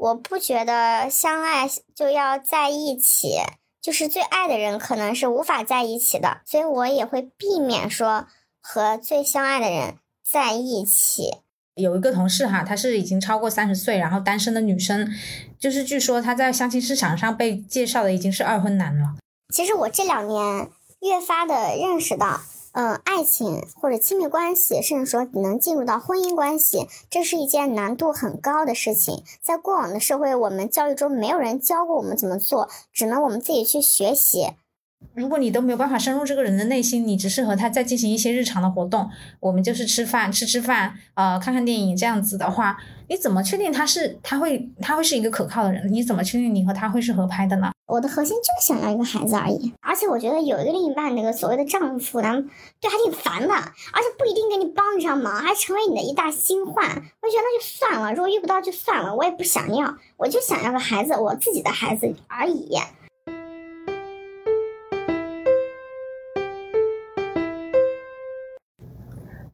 我不觉得相爱就要在一起，就是最爱的人可能是无法在一起的，所以我也会避免说和最相爱的人在一起。有一个同事哈，她是已经超过三十岁，然后单身的女生，就是据说她在相亲市场上被介绍的已经是二婚男了。其实我这两年越发的认识到。嗯，爱情或者亲密关系，甚至说能进入到婚姻关系，这是一件难度很高的事情。在过往的社会，我们教育中没有人教过我们怎么做，只能我们自己去学习。如果你都没有办法深入这个人的内心，你只是和他在进行一些日常的活动，我们就是吃饭、吃吃饭，呃，看看电影这样子的话，你怎么确定他是他会他会是一个可靠的人？你怎么确定你和他会是合拍的呢？我的核心就是想要一个孩子而已，而且我觉得有一个另一半，那个所谓的丈夫，咱们对还挺烦的，而且不一定给你帮得上忙，还成为你的一大心患。我觉得那就算了，如果遇不到就算了，我也不想要，我就想要个孩子，我自己的孩子而已。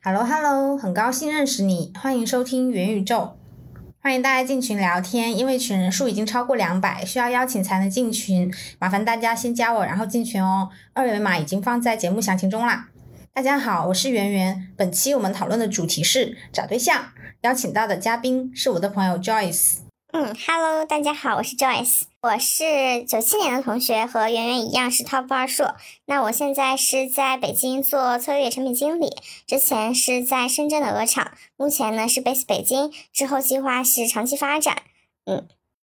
Hello Hello，很高兴认识你，欢迎收听元宇宙，欢迎大家进群聊天。因为群人数已经超过两百，需要邀请才能进群，麻烦大家先加我，然后进群哦。二维码已经放在节目详情中啦。大家好，我是圆圆，本期我们讨论的主题是找对象，邀请到的嘉宾是我的朋友 Joyce。嗯，Hello，大家好，我是 Joyce，我是九七年的同学，和圆圆一样是 Top 二硕。那我现在是在北京做策略产品经理，之前是在深圳的鹅厂，目前呢是 base 北京，之后计划是长期发展。嗯。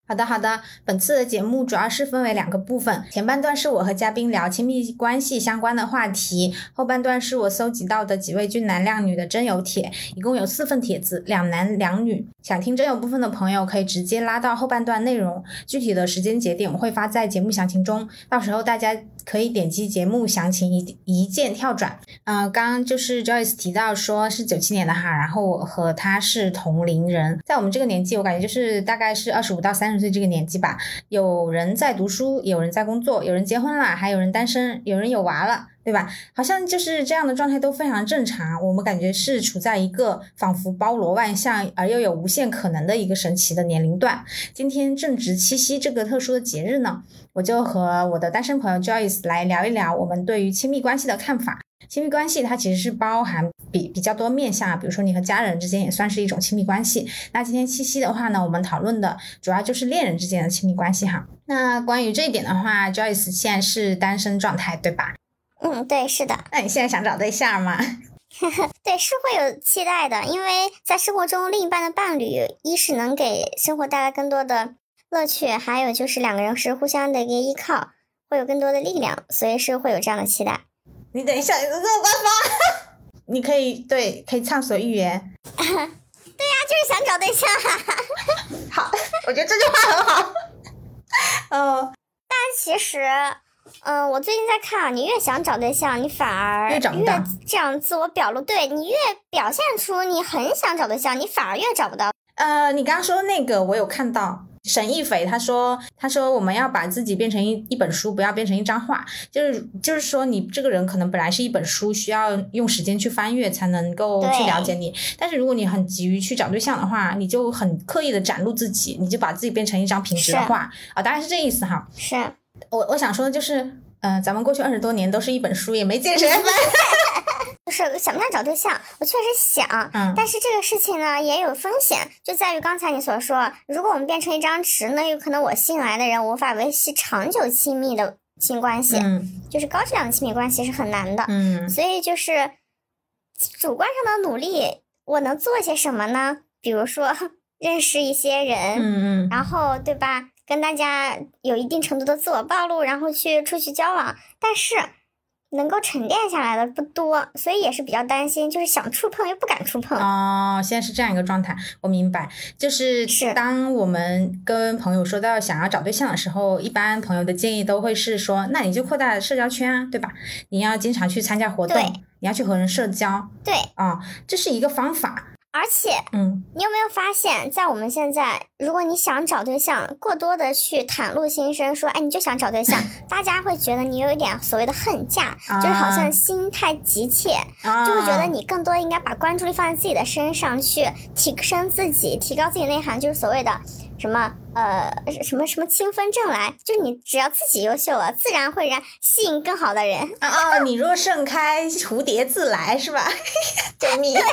好的，好的。本次的节目主要是分为两个部分，前半段是我和嘉宾聊亲密关系相关的话题，后半段是我搜集到的几位俊男靓女的真友帖，一共有四份帖子，两男两女。想听真友部分的朋友可以直接拉到后半段内容，具体的时间节点我会发在节目详情中，到时候大家。可以点击节目详情一一键跳转。嗯，刚刚就是 Joyce 提到说是九七年的哈，然后我和他是同龄人，在我们这个年纪，我感觉就是大概是二十五到三十岁这个年纪吧。有人在读书，有人在工作，有人结婚了，还有人单身，有人有娃了。对吧？好像就是这样的状态都非常正常。我们感觉是处在一个仿佛包罗万象而又有无限可能的一个神奇的年龄段。今天正值七夕这个特殊的节日呢，我就和我的单身朋友 Joyce 来聊一聊我们对于亲密关系的看法。亲密关系它其实是包含比比较多面向，比如说你和家人之间也算是一种亲密关系。那今天七夕的话呢，我们讨论的主要就是恋人之间的亲密关系哈。那关于这一点的话，Joyce 现在是单身状态，对吧？嗯，对，是的。那你现在想找对象吗？对，是会有期待的，因为在生活中，另一半的伴侣，一是能给生活带来更多的乐趣，还有就是两个人是互相的一个依靠，会有更多的力量，所以是会有这样的期待。你等一下，你这么官方？你可以对，可以畅所欲言。对呀，就是想找对象。好，我觉得这句话很好。嗯，但其实。嗯，我最近在看啊，你越想找对象，你反而越这样自我表露，对你越表现出你很想找对象，你反而越找不到。呃，你刚刚说的那个我有看到，沈一斐他说，他说我们要把自己变成一一本书，不要变成一张画，就是就是说你这个人可能本来是一本书，需要用时间去翻阅才能够去了解你，但是如果你很急于去找对象的话，你就很刻意的展露自己，你就把自己变成一张平直的画。啊，大概是这意思哈。是。我我想说的就是，嗯，咱们过去二十多年都是一本书，也没见 谁翻。就是想不想找对象，我确实想，嗯，但是这个事情呢也有风险，就在于刚才你所说，如果我们变成一张纸，那有可能我吸引来的人无法维系长久亲密的亲关系，嗯，就是高质量的亲密关系是很难的，嗯，所以就是主观上的努力，我能做些什么呢？比如说 认识一些人，嗯嗯，然后对吧？跟大家有一定程度的自我暴露，然后去出去交往，但是能够沉淀下来的不多，所以也是比较担心，就是想触碰又不敢触碰。哦，现在是这样一个状态，我明白。就是是当我们跟朋友说到想要找对象的时候，一般朋友的建议都会是说，那你就扩大社交圈啊，对吧？你要经常去参加活动，你要去和人社交。对，啊，这是一个方法。而且，嗯，你有没有发现，在我们现在，如果你想找对象，过多的去袒露心声，说，哎，你就想找对象，大家会觉得你有一点所谓的恨嫁，就是好像心太急切，就会觉得你更多应该把关注力放在自己的身上，去提升自己，提高自己内涵，就是所谓的什么呃什么什么清风正来，就是你只要自己优秀了，自然会让吸引更好的人。哦，你若盛开，蝴蝶自来，是吧？救命！对，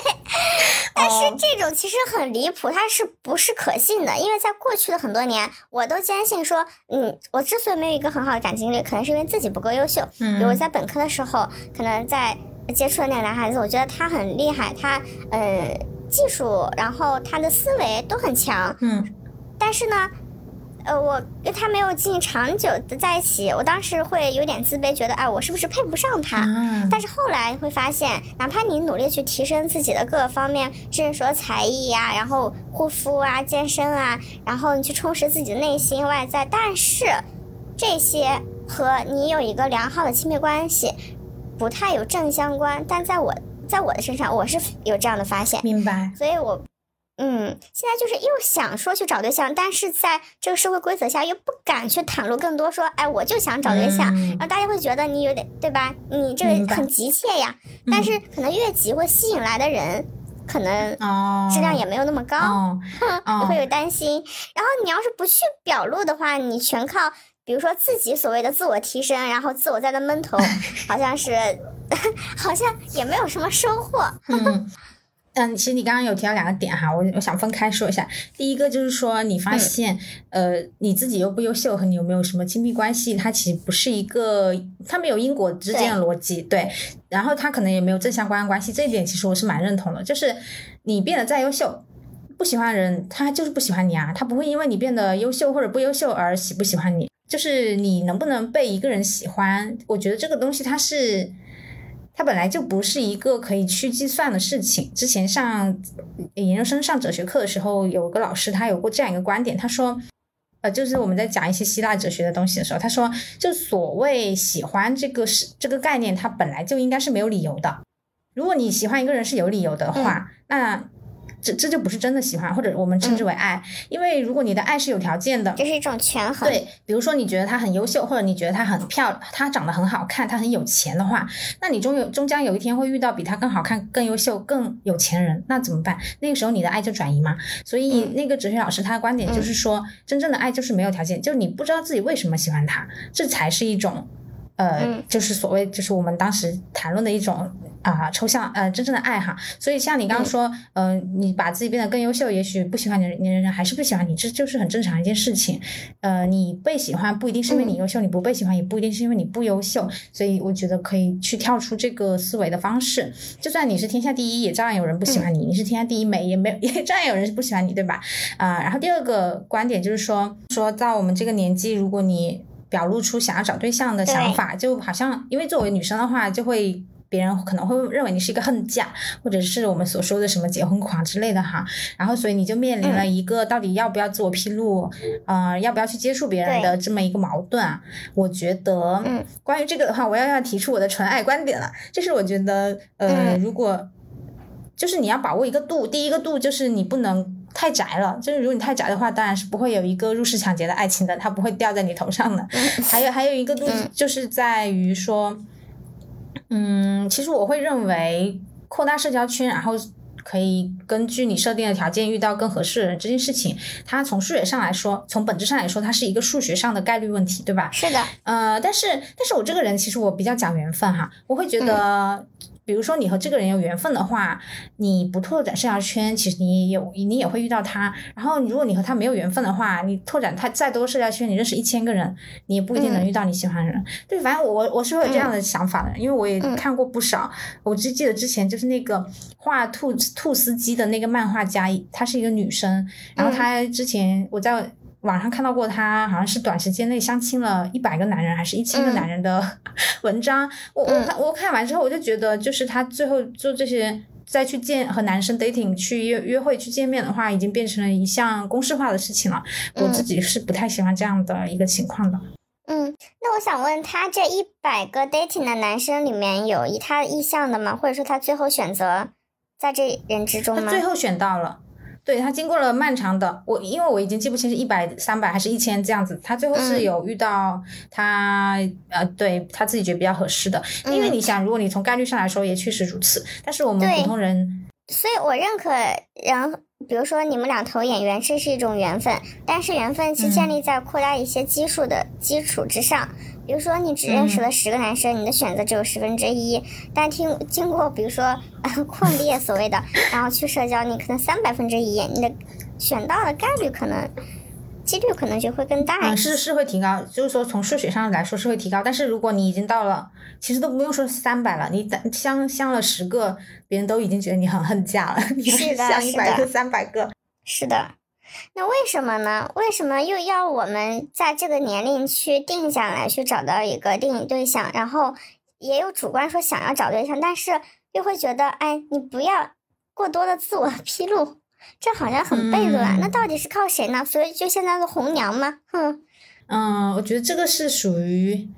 但是这种其实很离谱，它是不是可信的？因为在过去的很多年，我都坚信说，嗯，我之所以没有一个很好的感情经历，可能是因为自己不够优秀。嗯，比如在本科的时候，可能在接触的那个男孩子，我觉得他很厉害，他呃技术，然后他的思维都很强。嗯，但是呢。呃，我跟他没有进行长久的在一起，我当时会有点自卑，觉得哎，我是不是配不上他？但是后来会发现，哪怕你努力去提升自己的各个方面，甚至说才艺呀，然后护肤啊、健身啊，然后你去充实自己的内心外在，但是这些和你有一个良好的亲密关系不太有正相关。但在我在我的身上，我是有这样的发现。明白。所以我。嗯，现在就是又想说去找对象，但是在这个社会规则下又不敢去袒露更多，说哎，我就想找对象，然后大家会觉得你有点对吧？你这个很急切呀，但是可能越急会吸引来的人，可能质量也没有那么高，你会有担心。然后你要是不去表露的话，你全靠比如说自己所谓的自我提升，然后自我在那闷头，好像是 好像也没有什么收获。嗯，其实你刚刚有提到两个点哈，我我想分开说一下。第一个就是说，你发现，呃，你自己优不优秀和你有没有什么亲密关系，它其实不是一个，它没有因果之间的逻辑，对。然后它可能也没有正相关的关系，这一点其实我是蛮认同的。就是你变得再优秀，不喜欢的人他就是不喜欢你啊，他不会因为你变得优秀或者不优秀而喜不喜欢你。就是你能不能被一个人喜欢，我觉得这个东西它是。它本来就不是一个可以去计算的事情。之前上研究生上哲学课的时候，有个老师他有过这样一个观点，他说，呃，就是我们在讲一些希腊哲学的东西的时候，他说，就所谓喜欢这个是这个概念，它本来就应该是没有理由的。如果你喜欢一个人是有理由的话，那。这这就不是真的喜欢，或者我们称之为爱，因为如果你的爱是有条件的，这是一种权衡。对，比如说你觉得他很优秀，或者你觉得他很漂亮，他长得很好看，他很有钱的话，那你终有终将有一天会遇到比他更好看、更优秀、更有钱人，那怎么办？那个时候你的爱就转移嘛。所以那个哲学老师他的观点就是说，真正的爱就是没有条件，就是你不知道自己为什么喜欢他，这才是一种。呃，就是所谓，就是我们当时谈论的一种啊抽象呃真正的爱哈，所以像你刚刚说，嗯，你把自己变得更优秀，也许不喜欢你的人还是不喜欢你，这就是很正常一件事情。呃，你被喜欢不一定是因为你优秀，你不被喜欢也不一定是因为你不优秀，所以我觉得可以去跳出这个思维的方式。就算你是天下第一，也照样有人不喜欢你；你是天下第一美，也没有 也照样有人不喜欢你，对吧？啊，然后第二个观点就是说，说到我们这个年纪，如果你。表露出想要找对象的想法，就好像因为作为女生的话，就会别人可能会认为你是一个恨嫁，或者是我们所说的什么结婚狂之类的哈。然后所以你就面临了一个到底要不要自我披露，呃，要不要去接触别人的这么一个矛盾啊。我觉得，嗯关于这个的话，我要要提出我的纯爱观点了，就是我觉得，呃，如果就是你要把握一个度，第一个度就是你不能。太宅了，就是如果你太宅的话，当然是不会有一个入室抢劫的爱情的，它不会掉在你头上的。还有还有一个度，就是在于说，嗯，其实我会认为扩大社交圈，然后可以根据你设定的条件遇到更合适的人这件事情，它从数学上来说，从本质上来说，它是一个数学上的概率问题，对吧？是的。呃，但是但是我这个人其实我比较讲缘分哈，我会觉得。比如说你和这个人有缘分的话，你不拓展社交圈，其实你也有你也会遇到他。然后如果你和他没有缘分的话，你拓展他再多社交圈，你认识一千个人，你也不一定能遇到你喜欢的人。对，反正我我是会有这样的想法的，因为我也看过不少。我只记得之前就是那个画兔兔斯基的那个漫画家，她是一个女生，然后她之前我在。网上看到过他，好像是短时间内相亲了一百个男人，还是一千个男人的 文章。我我看我看完之后，我就觉得，就是他最后做这些，再去见和男生 dating 去约约会去见面的话，已经变成了一项公式化的事情了。我自己是不太喜欢这样的一个情况的。嗯，那我想问他，这一百个 dating 的男生里面有以他意向的吗？或者说他最后选择在这人之中吗？最后选到了。对他经过了漫长的我，因为我已经记不清是一百、三百还是一千这样子。他最后是有遇到他呃，对他自己觉得比较合适的。因为你想，如果你从概率上来说，也确实如此。但是我们普通人，所以我认可，然后比如说你们俩投演员，这是一种缘分，但是缘分是建立在扩大一些基数的基础之上。比如说你只认识了十个男生，你的选择只有十分之一，但听经过比如说扩列所谓的，然后去社交，你可能三百分之一，你的选到的概率可能。几率可能就会更大。嗯，是是会提高，就是说从数学上来说是会提高。但是如果你已经到了，其实都不用说三百了，你相相了十个，别人都已经觉得你很恨嫁了。你是相一百个、三百个。是的，那为什么呢？为什么又要我们在这个年龄去定下来，去找到一个定义对象？然后也有主观说想要找对象，但是又会觉得，哎，你不要过多的自我 披露。这好像很悖论，那到底是靠谁呢？所以就现在的红娘吗？哼，嗯，我觉得这个是属于，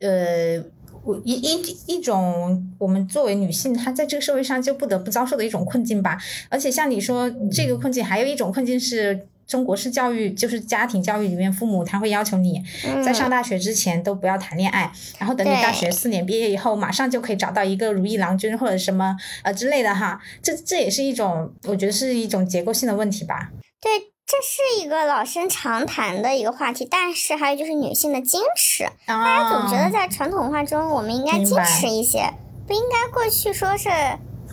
呃，我一一一种我们作为女性，她在这个社会上就不得不遭受的一种困境吧。而且像你说这个困境，还有一种困境是。中国式教育就是家庭教育里面，父母他会要求你在上大学之前都不要谈恋爱，然后等你大学四年毕业以后，马上就可以找到一个如意郎君或者什么呃之类的哈。这这也是一种，我觉得是一种结构性的问题吧。对，这是一个老生常谈的一个话题，但是还有就是女性的矜持，大家总觉得在传统文化中我们应该矜持一些，不应该过去说是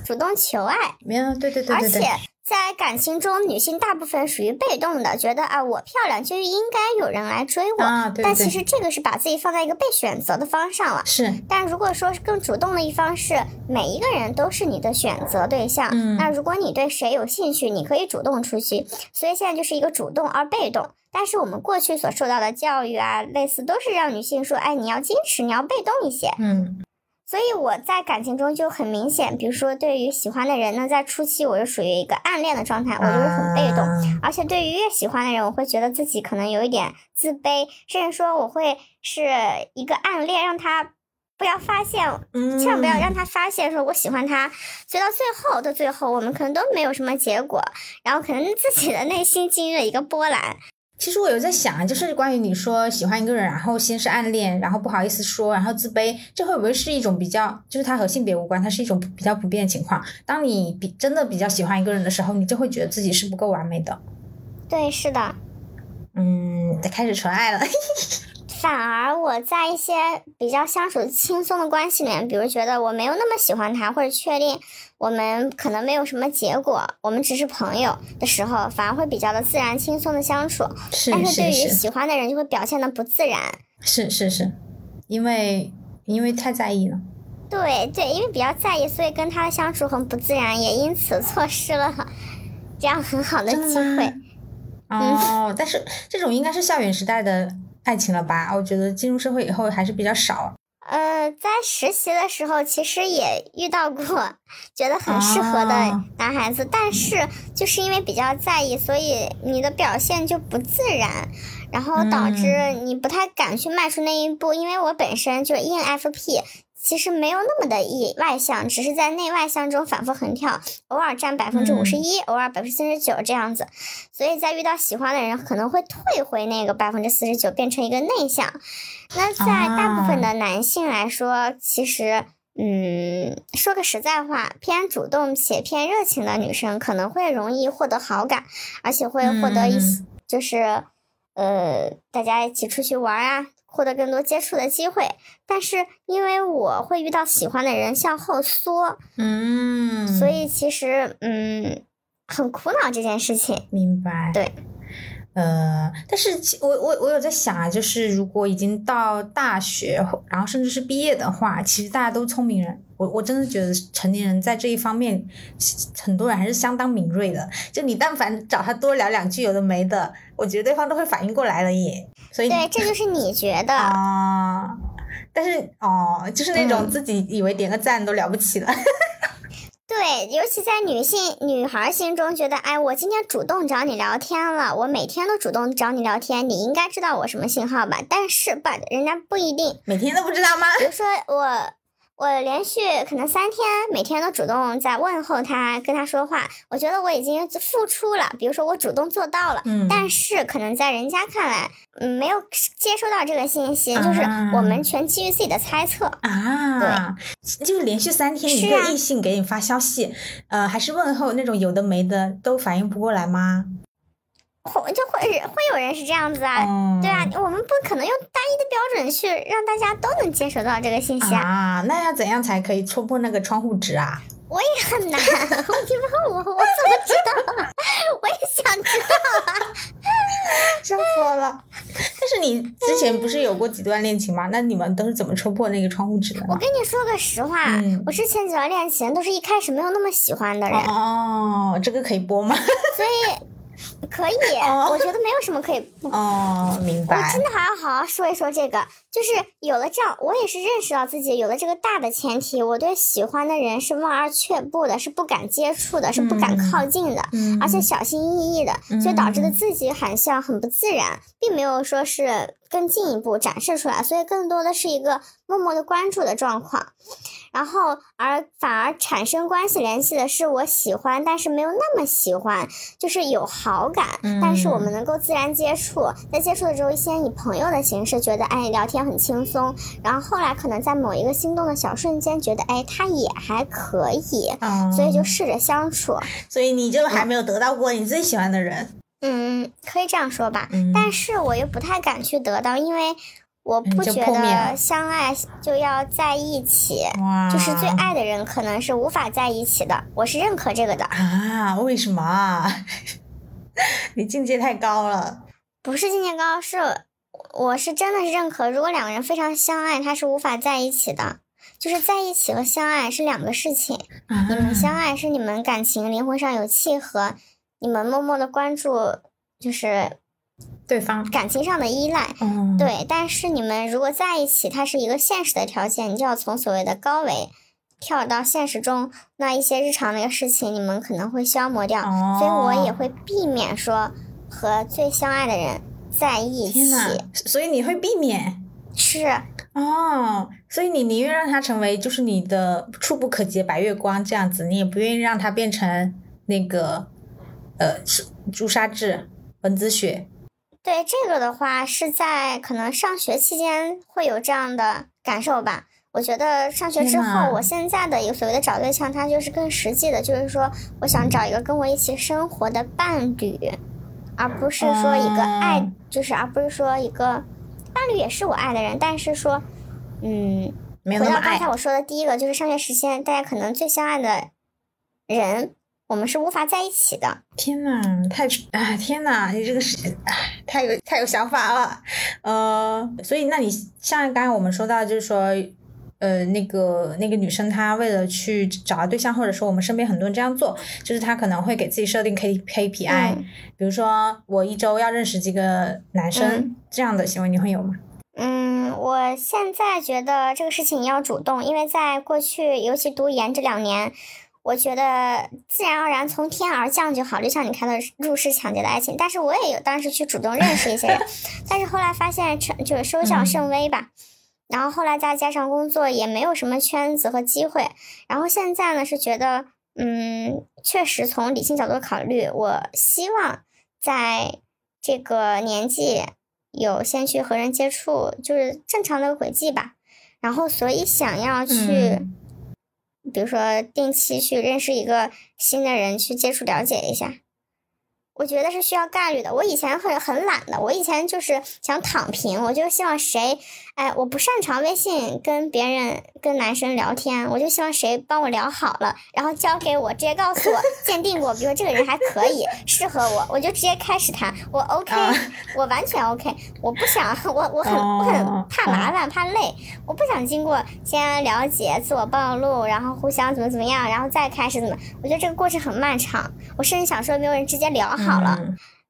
主动求爱。没有，对对对对对。而且。在感情中，女性大部分属于被动的，觉得啊，我漂亮就应该有人来追我。啊，对。但其实这个是把自己放在一个被选择的方上了。是。但如果说是更主动的一方是每一个人都是你的选择对象，那如果你对谁有兴趣，你可以主动出击。所以现在就是一个主动而被动。但是我们过去所受到的教育啊，类似都是让女性说，哎，你要矜持，你要被动一些。嗯。所以我在感情中就很明显，比如说对于喜欢的人呢，在初期我是属于一个暗恋的状态，我就是很被动，而且对于越喜欢的人，我会觉得自己可能有一点自卑，甚至说我会是一个暗恋，让他不要发现，千万不要让他发现说我喜欢他，所以到最后的最后，我们可能都没有什么结果，然后可能自己的内心经历了一个波澜。其实我有在想，就是关于你说喜欢一个人，然后先是暗恋，然后不好意思说，然后自卑，这会不会是一种比较，就是它和性别无关，它是一种比较普遍的情况。当你比真的比较喜欢一个人的时候，你就会觉得自己是不够完美的。对，是的。嗯，在开始纯爱了。反而我在一些比较相处轻松的关系里面，比如觉得我没有那么喜欢他，或者确定我们可能没有什么结果，我们只是朋友的时候，反而会比较的自然轻松的相处。是但是对于喜欢的人，就会表现的不自然。是是是，因为因为太在意了。对对，因为比较在意，所以跟他的相处很不自然，也因此 错失了这样很好的机会。哦，但是这种应该是校园时代的。爱情了吧？我觉得进入社会以后还是比较少。呃，在实习的时候，其实也遇到过觉得很适合的男孩子，但是就是因为比较在意，所以你的表现就不自然，然后导致你不太敢去迈出那一步。因为我本身就 ENFP。其实没有那么的意外向，只是在内外向中反复横跳，偶尔占百分之五十一，偶尔百分之四十九这样子。所以在遇到喜欢的人，可能会退回那个百分之四十九，变成一个内向。那在大部分的男性来说，其实，嗯，说个实在话，偏主动且偏热情的女生可能会容易获得好感，而且会获得一些，就是，呃，大家一起出去玩啊。获得更多接触的机会，但是因为我会遇到喜欢的人向后缩，嗯，所以其实嗯很苦恼这件事情。明白。对，呃，但是我我我有在想啊，就是如果已经到大学，然后甚至是毕业的话，其实大家都聪明人。我我真的觉得成年人在这一方面，很多人还是相当敏锐的。就你但凡找他多聊两句，有的没的，我觉得对方都会反应过来了耶。所以对，这就是你觉得啊，但是哦，就是那种自己以为点个赞都了不起了。对，尤其在女性女孩心中，觉得哎，我今天主动找你聊天了，我每天都主动找你聊天，你应该知道我什么信号吧？但是，but 人家不一定每天都不知道吗？比如说我。我连续可能三天，每天都主动在问候他，跟他说话。我觉得我已经付出了，比如说我主动做到了。嗯。但是可能在人家看来，嗯，没有接收到这个信息，就是我们全基于自己的猜测啊。对，就是连续三天一个异性给你发消息，呃，还是问候那种有的没的，都反应不过来吗？会就会会有人是这样子啊，对啊，我们不可能用单一的标准去让大家都能接收到这个信息啊。那要怎样才可以戳破那个窗户纸啊？我也很难，你问我，我怎么知道？我也想知道啊，笑死我了。但是你之前不是有过几段恋情吗？那你们都是怎么戳破那个窗户纸的？我跟你说个实话，我之前几段恋情都是一开始没有那么喜欢的人。哦，这个可以播吗？所以。可以，我觉得没有什么可以不哦，明白。我真的还要好好说一说这个，就是有了这样，我也是认识到自己有了这个大的前提，我对喜欢的人是望而却步的，是不敢接触的，是不敢靠近的，而且小心翼翼的，所以导致的自己很像很不自然，并没有说是更进一步展示出来，所以更多的是一个默默的关注的状况。然后，而反而产生关系联系的是我喜欢，但是没有那么喜欢，就是有好感，但是我们能够自然接触，在接触的时候，先以朋友的形式觉得，哎，聊天很轻松，然后后来可能在某一个心动的小瞬间，觉得，哎，他也还可以，所以就试着相处。所以你就还没有得到过你最喜欢的人？嗯，可以这样说吧，但是我又不太敢去得到，因为。我不觉得相爱就要在一起，就是最爱的人可能是无法在一起的。我是认可这个的啊？为什么啊？你境界太高了。不是境界高，是我是真的是认可。如果两个人非常相爱，他是无法在一起的。就是在一起和相爱是两个事情。你们相爱是你们感情灵魂上有契合，你们默默的关注，就是。对方感情上的依赖，对，但是你们如果在一起，它是一个现实的条件，你就要从所谓的高维跳到现实中，那一些日常的一个事情，你们可能会消磨掉，所以我也会避免说和最相爱的人在一起。所以你会避免？是哦，所以你宁愿让他成为就是你的触不可及白月光这样子，你也不愿意让他变成那个呃朱砂痣、蚊子血。对这个的话，是在可能上学期间会有这样的感受吧。我觉得上学之后，我现在的一个所谓的找对象，他就是更实际的，就是说我想找一个跟我一起生活的伴侣，而不是说一个爱，就是而不是说一个伴侣也是我爱的人，但是说，嗯，回到刚才我说的第一个，就是上学时间大家可能最相爱的人。我们是无法在一起的。天呐，太啊！天呐，你这个是太有太有想法了。呃，所以那你像刚才我们说到，就是说，呃，那个那个女生她为了去找对象，或者说我们身边很多人这样做，就是她可能会给自己设定 K K P I，比如说我一周要认识几个男生这样的行为，你会有吗？嗯，我现在觉得这个事情要主动，因为在过去，尤其读研这两年。我觉得自然而然从天而降就好，就像你看的入室抢劫的爱情。但是我也有当时去主动认识一些人，但是后来发现成就是收效甚微吧。然后后来再加上工作也没有什么圈子和机会。然后现在呢是觉得，嗯，确实从理性角度考虑，我希望在这个年纪有先去和人接触，就是正常的轨迹吧。然后所以想要去。比如说，定期去认识一个新的人，去接触了解一下，我觉得是需要概率的。我以前很很懒的，我以前就是想躺平，我就希望谁。哎，我不擅长微信跟别人跟男生聊天，我就希望谁帮我聊好了，然后交给我，直接告诉我鉴定过，比如说这个人还可以适合我，我就直接开始谈，我 OK，我完全 OK，我不想，我我很我很怕麻烦怕累，我不想经过先了解自我暴露，然后互相怎么怎么样，然后再开始怎么，我觉得这个过程很漫长，我甚至想说没有人直接聊好了。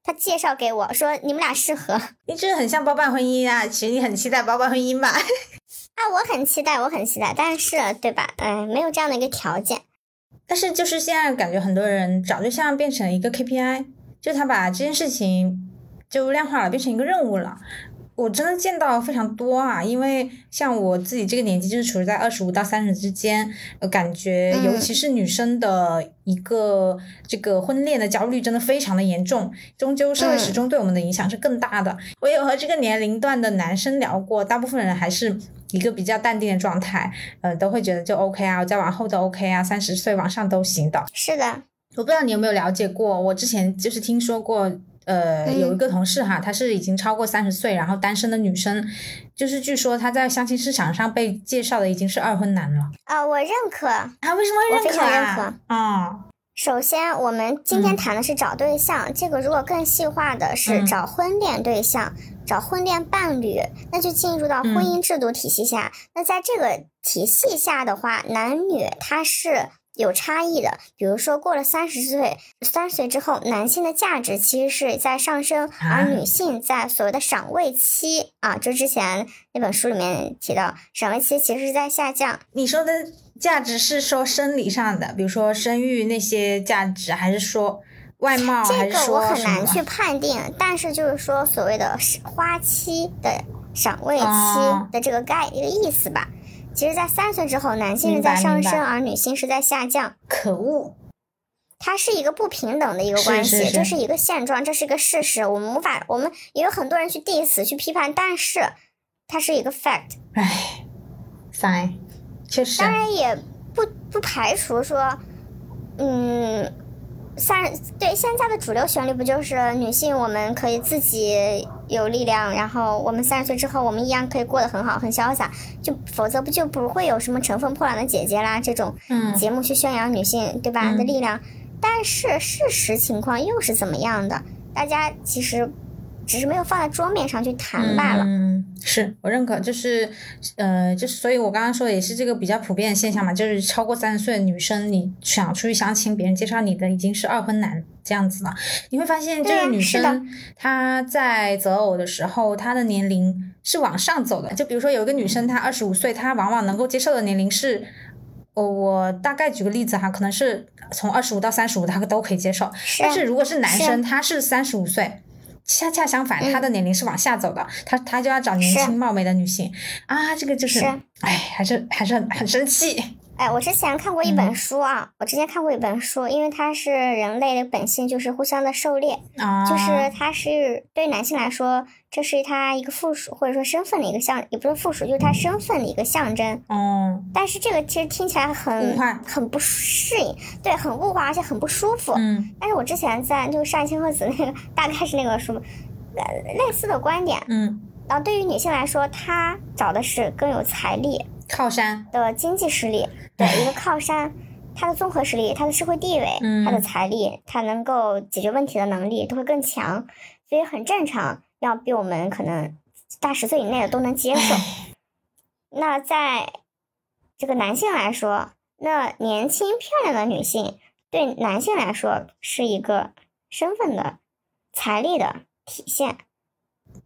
他介绍给我说：“你们俩适合。”你这很像包办婚姻啊！其实你很期待包办婚姻吧？啊，我很期待，我很期待，但是对吧？哎，没有这样的一个条件。但是就是现在感觉很多人找对象变成了一个 KPI，就他把这件事情就量化了，变成一个任务了。我真的见到非常多啊，因为像我自己这个年纪，就是处于在二十五到三十之间，呃，感觉尤其是女生的一个这个婚恋的焦虑真的非常的严重。终究社会时钟对我们的影响是更大的。我有和这个年龄段的男生聊过，大部分人还是一个比较淡定的状态，呃，都会觉得就 OK 啊，我再往后都 OK 啊，三十岁往上都行的。是的，我不知道你有没有了解过，我之前就是听说过。呃，有一个同事哈，她是已经超过三十岁，然后单身的女生，就是据说她在相亲市场上被介绍的已经是二婚男了。啊，我认可。啊，为什么认可？我非常认可。啊，首先，我们今天谈的是找对象，这个如果更细化的是找婚恋对象、找婚恋伴侣，那就进入到婚姻制度体系下。那在这个体系下的话，男女他是。有差异的，比如说过了三十岁，三十岁之后，男性的价值其实是在上升，而女性在所谓的赏味期啊，就之前那本书里面提到，赏味期其实是在下降。你说的价值是说生理上的，比如说生育那些价值，还是说外貌？这个我很难去判定，但是就是说所谓的花期的赏味期的这个概一个意思吧。其实，在三十岁之后，男性是在上升，而女性是在下降。可恶，它是一个不平等的一个关系，这是一个现状，这是一个事实。我们无法，我们也有很多人去 diss 去批判，但是它是一个 fact。唉，fine，确实。当然，也不不排除说，嗯。三对现在的主流旋律不就是女性我们可以自己有力量，然后我们三十岁之后我们依然可以过得很好很潇洒，就否则不就不会有什么乘风破浪的姐姐啦这种节目去宣扬女性对吧的力量？但是事实情况又是怎么样的？大家其实。只是没有放在桌面上去谈罢了。嗯，是我认可，就是，呃，就是，所以我刚刚说的也是这个比较普遍的现象嘛，就是超过三十岁的女生，你想出去相亲，别人介绍你的已经是二婚男这样子了。你会发现，这个女生她在择偶的时候，她的年龄是往上走的。就比如说有一个女生，她二十五岁，她往往能够接受的年龄是，我我大概举个例子哈，可能是从二十五到三十五，她都可以接受。但是如果是男生，他是三十五岁。恰恰相反，他的年龄是往下走的，他他就要找年轻貌美的女性。啊，这个就是，哎，还是还是很很生气。哎，我之前看过一本书啊，我之前看过一本书，因为它是人类的本性就是互相的狩猎，就是它是对男性来说，这是他一个附属或者说身份的一个象，也不是附属，就是他身份的一个象征。哦。但是这个其实听起来很很不适应，对，很物化，而且很不舒服。嗯。但是我之前在就上清和子那个大概是那个什么，类似的观点。嗯。然后对于女性来说，她找的是更有财力。靠山的经济实力，对一个靠山，他的综合实力、他的社会地位、他的财力、他能够解决问题的能力都会更强，所以很正常，要比我们可能大十岁以内的都能接受。那在这个男性来说，那年轻漂亮的女性对男性来说是一个身份的、财力的体现。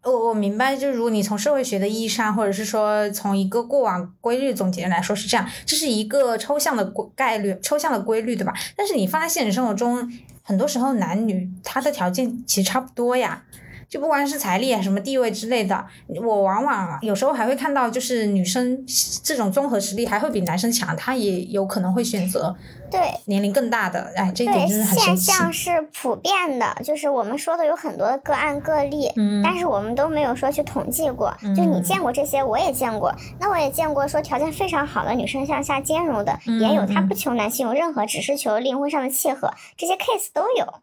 我我明白，就是如果你从社会学的意义上，或者是说从一个过往规律总结来说是这样，这是一个抽象的概率、抽象的规律，对吧？但是你放在现实生活中，很多时候男女他的条件其实差不多呀。就不管是财力啊、什么地位之类的，我往往有时候还会看到，就是女生这种综合实力还会比男生强，她也有可能会选择对年龄更大的。哎，这一点就是很现象是普遍的，就是我们说的有很多的个案个例，嗯，但是我们都没有说去统计过。就你见过这些，我也见过。那我也见过说条件非常好的女生向下兼容的，也有她不求男性有任何，只是求灵魂上的契合，这些 case 都有。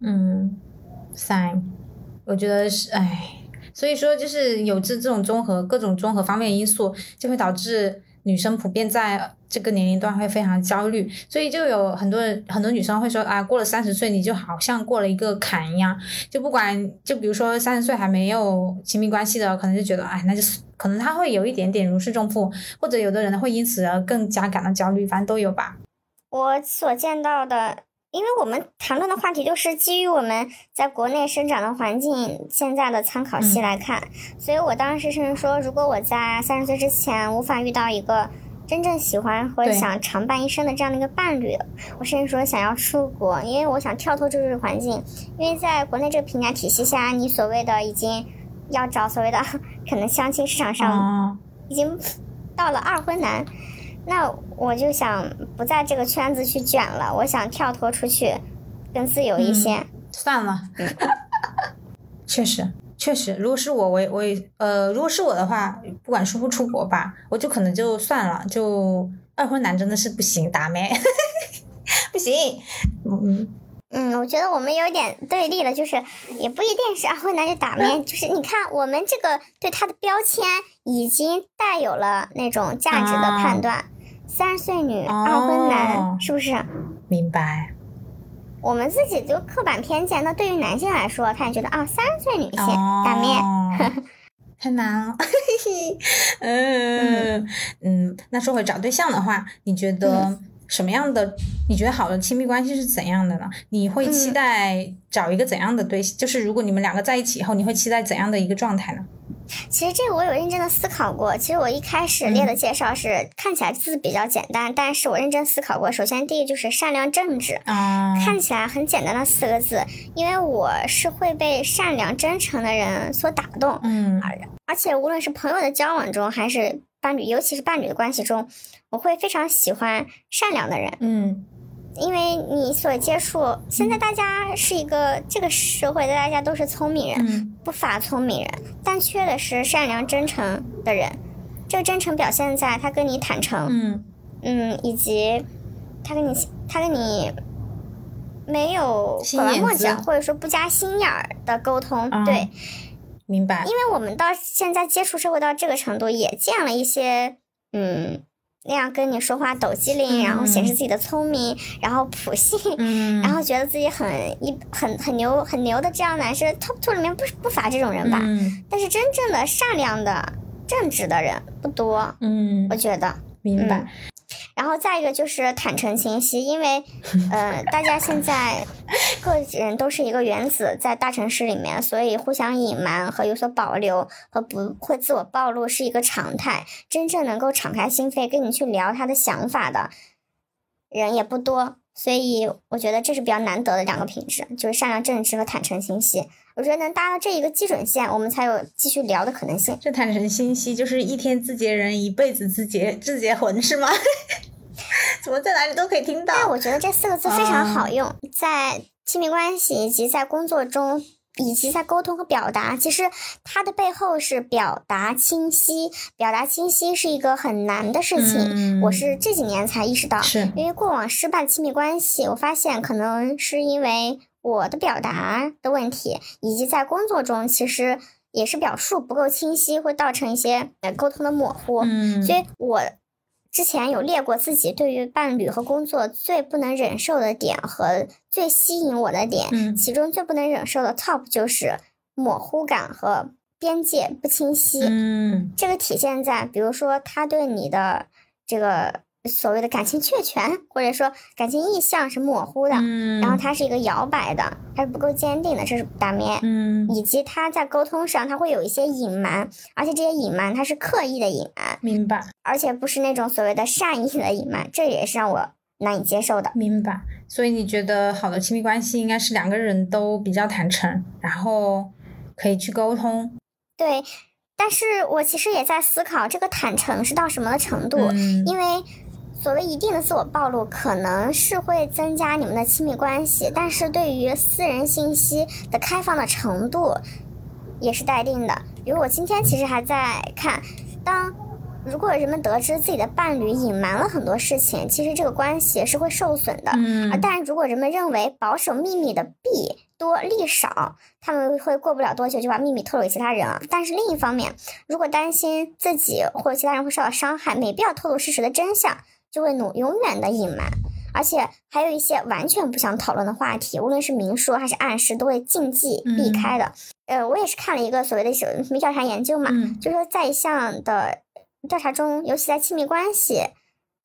嗯，fine。我觉得是，唉，所以说就是有这这种综合各种综合方面因素，就会导致女生普遍在这个年龄段会非常焦虑，所以就有很多很多女生会说啊，过了三十岁你就好像过了一个坎一样，就不管就比如说三十岁还没有亲密关系的，可能就觉得哎，那就是可能他会有一点点如释重负，或者有的人会因此而更加感到焦虑，反正都有吧。我所见到的。因为我们谈论的话题就是基于我们在国内生长的环境现在的参考系来看，所以我当时甚至说，如果我在三十岁之前无法遇到一个真正喜欢或者想常伴一生的这样的一个伴侣，我甚至说想要出国，因为我想跳脱这个环境，因为在国内这个评价体系下，你所谓的已经要找所谓的 可能相亲市场上已经到了二婚男，那我就想不在这个圈子去卷了，我想跳脱出去，更自由一些。算了，确实确实，如果是我，我我也呃，如果是我的话，不管出不出国吧，我就可能就算了，就二婚男真的是不行，打没 不行，嗯。嗯，我觉得我们有点对立了，就是也不一定是二婚男就打面，就是你看我们这个对他的标签已经带有了那种价值的判断，三十岁女二婚男是不是？明白。我们自己就刻板偏见，那对于男性来说，他也觉得啊，三十岁女性打面 太难了。嗯嗯，那说回找对象的话，你觉得？什么样的？你觉得好的亲密关系是怎样的呢？你会期待找一个怎样的对象？就是如果你们两个在一起以后，你会期待怎样的一个状态呢？其实这个我有认真的思考过。其实我一开始列的介绍是看起来字比较简单，但是我认真思考过。首先第一就是善良正直，看起来很简单的四个字，因为我是会被善良真诚的人所打动。嗯，而而且无论是朋友的交往中，还是伴侣，尤其是伴侣的关系中。我会非常喜欢善良的人，嗯，因为你所接触，现在大家是一个这个社会的，大家都是聪明人，不乏聪明人，但缺的是善良真诚的人。这个真诚表现在他跟你坦诚，嗯嗯，以及他跟你他跟你没有拐弯抹角，或者说不加心眼儿的沟通，对，明白。因为我们到现在接触社会到这个程度，也见了一些，嗯。那样跟你说话抖机灵，然后显示自己的聪明，然后普信，然后觉得自己很一很很牛很牛的这样男生，top two 里面不不乏这种人吧？但是真正的善良的正直的人不多。嗯，我觉得明白。然后再一个就是坦诚清晰，因为，呃，大家现在个人都是一个原子，在大城市里面，所以互相隐瞒和有所保留和不会自我暴露是一个常态。真正能够敞开心扉跟你去聊他的想法的人也不多，所以我觉得这是比较难得的两个品质，就是善良正直和坦诚清晰。我觉得能达到这一个基准线，我们才有继续聊的可能性。这坦诚信息就是一天自结人，一辈子自结自结魂，是吗？怎么在哪里都可以听到？但我觉得这四个字非常好用，在亲密关系以及在工作中，以及在沟通和表达，其实它的背后是表达清晰。表达清晰是一个很难的事情，我是这几年才意识到，是因为过往失败的亲密关系，我发现可能是因为。我的表达的问题，以及在工作中，其实也是表述不够清晰，会造成一些呃沟通的模糊。嗯，所以我之前有列过自己对于伴侣和工作最不能忍受的点和最吸引我的点。嗯，其中最不能忍受的 top 就是模糊感和边界不清晰。嗯，这个体现在比如说他对你的这个。所谓的感情确权，或者说感情意向是模糊的，然后它是一个摇摆的，它是不够坚定的，这是打面。嗯，以及他在沟通上，他会有一些隐瞒，而且这些隐瞒他是刻意的隐瞒，明白？而且不是那种所谓的善意的隐瞒，这也是让我难以接受的。明白。所以你觉得好的亲密关系应该是两个人都比较坦诚，然后可以去沟通。对，但是我其实也在思考这个坦诚是到什么程度，因为。所谓一定的自我暴露，可能是会增加你们的亲密关系，但是对于私人信息的开放的程度，也是待定的。比如我今天其实还在看，当如果人们得知自己的伴侣隐瞒了很多事情，其实这个关系是会受损的。嗯。但如果人们认为保守秘密的弊多利少，他们会过不了多久就把秘密透露给其他人了。但是另一方面，如果担心自己或者其他人会受到伤害，没必要透露事实的真相。就会永永远的隐瞒，而且还有一些完全不想讨论的话题，无论是明说还是暗示，都会禁忌避开的。呃，我也是看了一个所谓的什么调查研究嘛，就是说在一项的调查中，尤其在亲密关系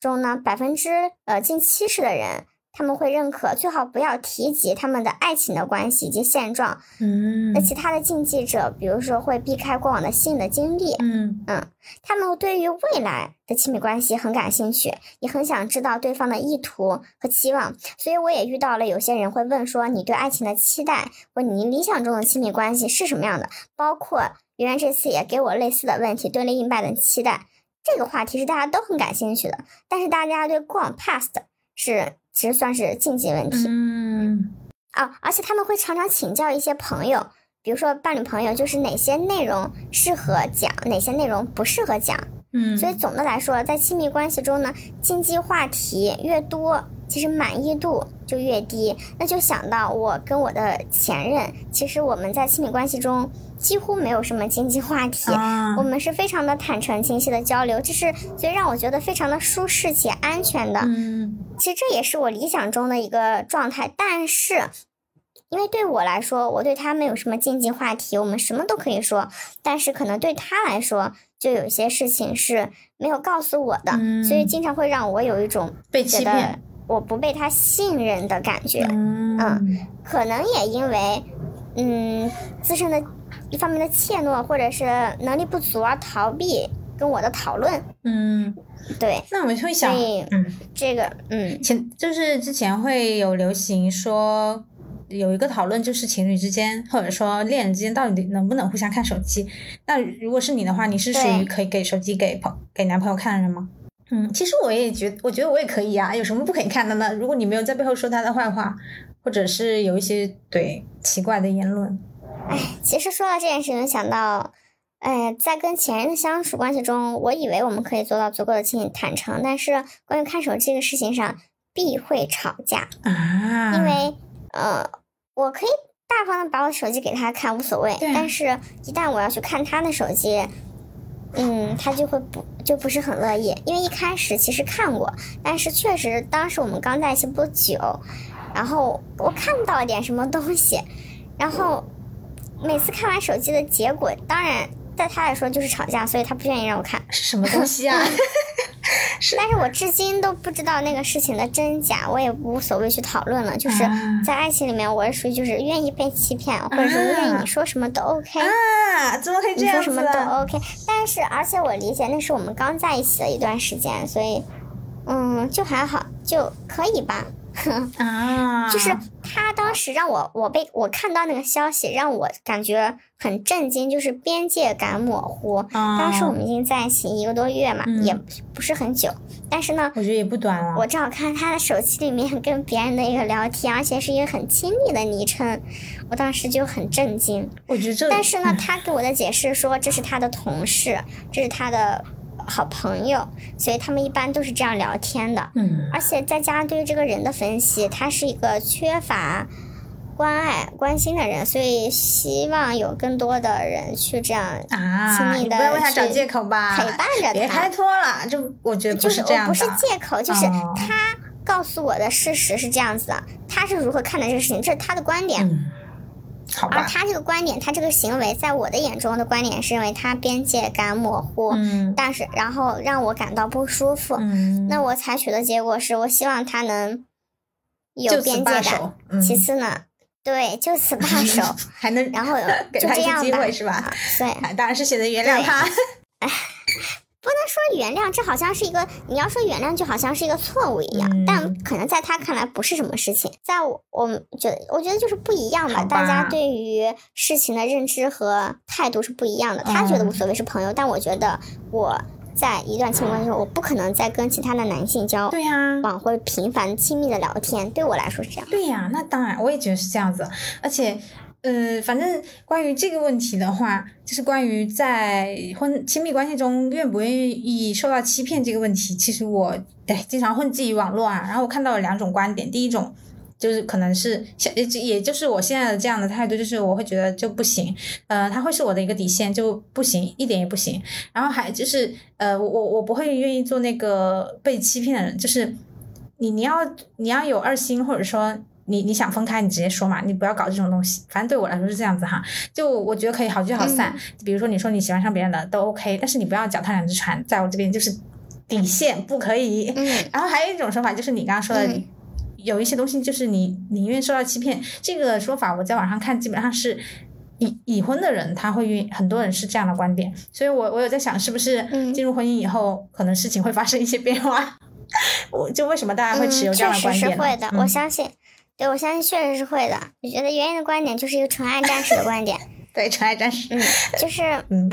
中呢，百分之呃近七十的人他们会认可最好不要提及他们的爱情的关系以及现状。嗯，那其他的禁忌者，比如说会避开过往的性的经历。嗯嗯，他们对于未来的亲密关系很感兴趣，也很想知道对方的意图和期望。所以我也遇到了有些人会问说，你对爱情的期待或你理想中的亲密关系是什么样的？包括圆圆这次也给我类似的问题，对另一半的期待。这个话题是大家都很感兴趣的，但是大家对过往 past 是其实算是禁忌问题。嗯，哦，而且他们会常常请教一些朋友，比如说伴侣朋友，就是哪些内容适合讲，哪些内容不适合讲。嗯，所以总的来说，在亲密关系中呢，禁忌话题越多，其实满意度就越低。那就想到我跟我的前任，其实我们在亲密关系中。几乎没有什么经济话题，我们是非常的坦诚、清晰的交流，这是最让我觉得非常的舒适且安全的。嗯，其实这也是我理想中的一个状态。但是，因为对我来说，我对他没有什么禁忌话题，我们什么都可以说。但是可能对他来说，就有些事情是没有告诉我的，所以经常会让我有一种被欺骗，我不被他信任的感觉。嗯，可能也因为，嗯，自身的。一方面的怯懦，或者是能力不足而逃避跟我的讨论，嗯，对。那我们会想，嗯，这个，嗯，前就是之前会有流行说有一个讨论，就是情侣之间或者说恋人之间到底能不能互相看手机？那如果是你的话，你是属于可以给手机给朋给男朋友看的人吗？嗯，其实我也觉，我觉得我也可以啊，有什么不可以看的呢？如果你没有在背后说他的坏话，或者是有一些对奇怪的言论。哎，其实说到这件事情，想到，哎，在跟前任的相处关系中，我以为我们可以做到足够的亲坦诚，但是关于看手机这个事情上，必会吵架啊。因为，呃，我可以大方的把我的手机给他看，无所谓。但是，一旦我要去看他的手机，嗯，他就会不就不是很乐意。因为一开始其实看过，但是确实当时我们刚在一起不久，然后我看到了点什么东西，然后。每次看完手机的结果，当然在他来说就是吵架，所以他不愿意让我看是什么东西啊。但是我至今都不知道那个事情的真假，我也无所谓去讨论了。就是在爱情里面，我是属于就是愿意被欺骗，或者是愿意你说什么都 OK 啊？怎么可以这样你说什么都 OK，但是而且我理解那是我们刚在一起的一段时间，所以嗯，就还好，就可以吧。啊，就是他当时让我，我被我看到那个消息，让我感觉很震惊，就是边界感模糊。当时我们已经在一起一个多月嘛，也不是很久，但是呢，我觉得也不短了。我正好看他的手机里面跟别人的一个聊天，而且是一个很亲密的昵称，我当时就很震惊。我觉得这，但是呢，他给我的解释说这是他的同事，这是他的。好朋友，所以他们一般都是这样聊天的。嗯，而且再加上对于这个人的分析，他是一个缺乏关爱、关心的人，所以希望有更多的人去这样啊，亲密的不要为他找借口吧，陪伴着他。别开脱了，就我觉得不是这样的。不是借口，就是他告诉我的事实是这样子的，他是如何看待这个事情，这是他的观点。而他这个观点，他这个行为，在我的眼中的观点是认为他边界感模糊，嗯，但是然后让我感到不舒服，嗯，那我采取的结果是我希望他能有边界感，其次呢，对，就此 罢手，还能。然后 就这样吧，是吧？对，当然是选择原谅他，哎。不能说原谅，这好像是一个你要说原谅，就好像是一个错误一样。但可能在他看来不是什么事情，在我我觉得我觉得就是不一样吧。大家对于事情的认知和态度是不一样的。他觉得无所谓是朋友，但我觉得我在一段亲密关系中，我不可能再跟其他的男性交对呀往或者频繁亲密的聊天。对我来说是这样。对呀，那当然我也觉得是这样子，而且。嗯，反正关于这个问题的话，就是关于在婚亲密关系中愿不愿意受到欺骗这个问题，其实我对经常混迹于网络啊，然后我看到了两种观点，第一种就是可能是像也也就是我现在的这样的态度，就是我会觉得就不行，呃，他会是我的一个底线，就不行，一点也不行。然后还就是呃，我我我不会愿意做那个被欺骗的人，就是你你要你要有二心，或者说。你你想分开，你直接说嘛，你不要搞这种东西。反正对我来说是这样子哈，就我觉得可以好聚好散。比如说你说你喜欢上别人的都 OK，但是你不要脚踏两只船，在我这边就是底线不可以。嗯。然后还有一种说法就是你刚刚说的，有一些东西就是你宁愿受到欺骗。这个说法我在网上看，基本上是已已婚的人他会愿很多人是这样的观点。所以我我有在想，是不是进入婚姻以后，可能事情会发生一些变化？我就为什么大家会持有这样的观点？确实是会的，我相信。对，我相信确实是会的。我觉得圆圆的观点就是一个纯爱战士的观点。对，纯爱战士。嗯，就是，嗯，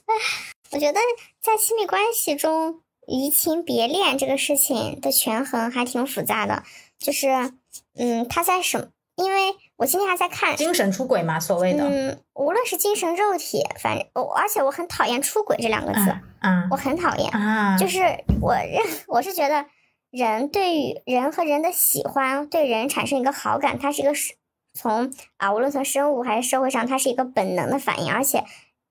我觉得在亲密关系中，移情别恋这个事情的权衡还挺复杂的。就是，嗯，他在什？因为我今天还在看精神出轨嘛，所谓的。嗯，无论是精神肉体，反正我，而且我很讨厌出轨这两个字。嗯。我很讨厌。啊。就是我认，我是觉得。人对于人和人的喜欢，对人产生一个好感，它是一个是从啊，无论从生物还是社会上，它是一个本能的反应，而且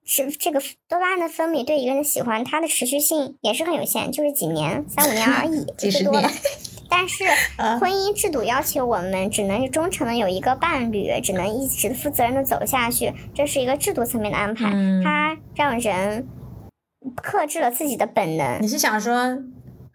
是这个多巴胺的分泌对一个人的喜欢，它的持续性也是很有限，就是几年、三五年而已，几十年。但是 婚姻制度要求我们只能忠诚的有一个伴侣，只能一直负责任的走下去，这是一个制度层面的安排，它让人克制了自己的本能。你是想说？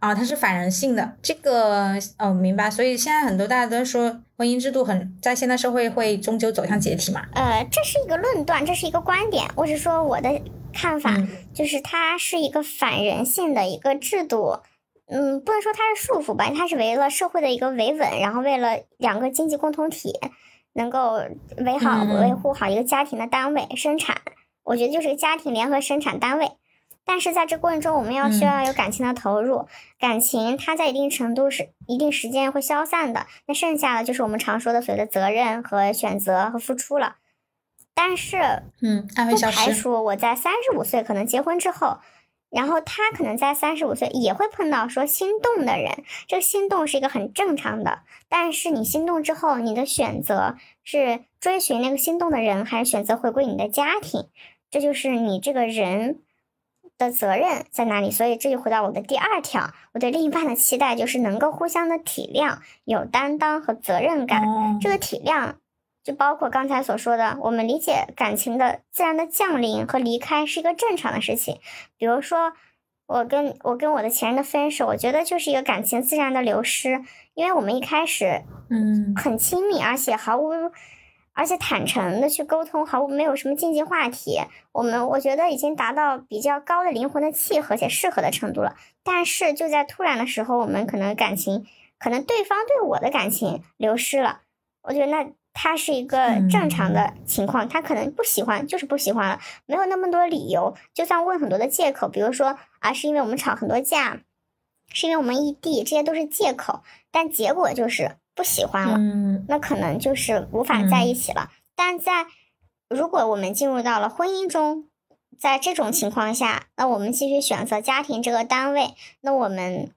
啊，它是反人性的，这个哦，明白。所以现在很多大家都说婚姻制度很在现代社会会终究走向解体嘛？呃，这是一个论断，这是一个观点。我是说我的看法，就是它是一个反人性的一个制度。嗯，不能说它是束缚吧，它是为了社会的一个维稳，然后为了两个经济共同体能够维好维护好一个家庭的单位生产。我觉得就是个家庭联合生产单位。但是在这过程中，我们要需要有感情的投入，感情它在一定程度是一定时间会消散的，那剩下的就是我们常说的所谓的责任和选择和付出了。但是，嗯，不排除我在三十五岁可能结婚之后，然后他可能在三十五岁也会碰到说心动的人，这个心动是一个很正常的。但是你心动之后，你的选择是追寻那个心动的人，还是选择回归你的家庭？这就是你这个人。的责任在哪里？所以这就回到我的第二条，我对另一半的期待就是能够互相的体谅、有担当和责任感。这个体谅就包括刚才所说的，我们理解感情的自然的降临和离开是一个正常的事情。比如说，我跟我跟我的前任的分手，我觉得就是一个感情自然的流失，因为我们一开始嗯很亲密，而且毫无。而且坦诚的去沟通，毫无没有什么禁忌话题。我们我觉得已经达到比较高的灵魂的契合且适合的程度了。但是就在突然的时候，我们可能感情，可能对方对我的感情流失了。我觉得那他是一个正常的情况，他可能不喜欢就是不喜欢了，没有那么多理由，就算问很多的借口，比如说啊是因为我们吵很多架，是因为我们异地，这些都是借口。但结果就是。不喜欢了，那可能就是无法在一起了。但在如果我们进入到了婚姻中，在这种情况下，那我们继续选择家庭这个单位，那我们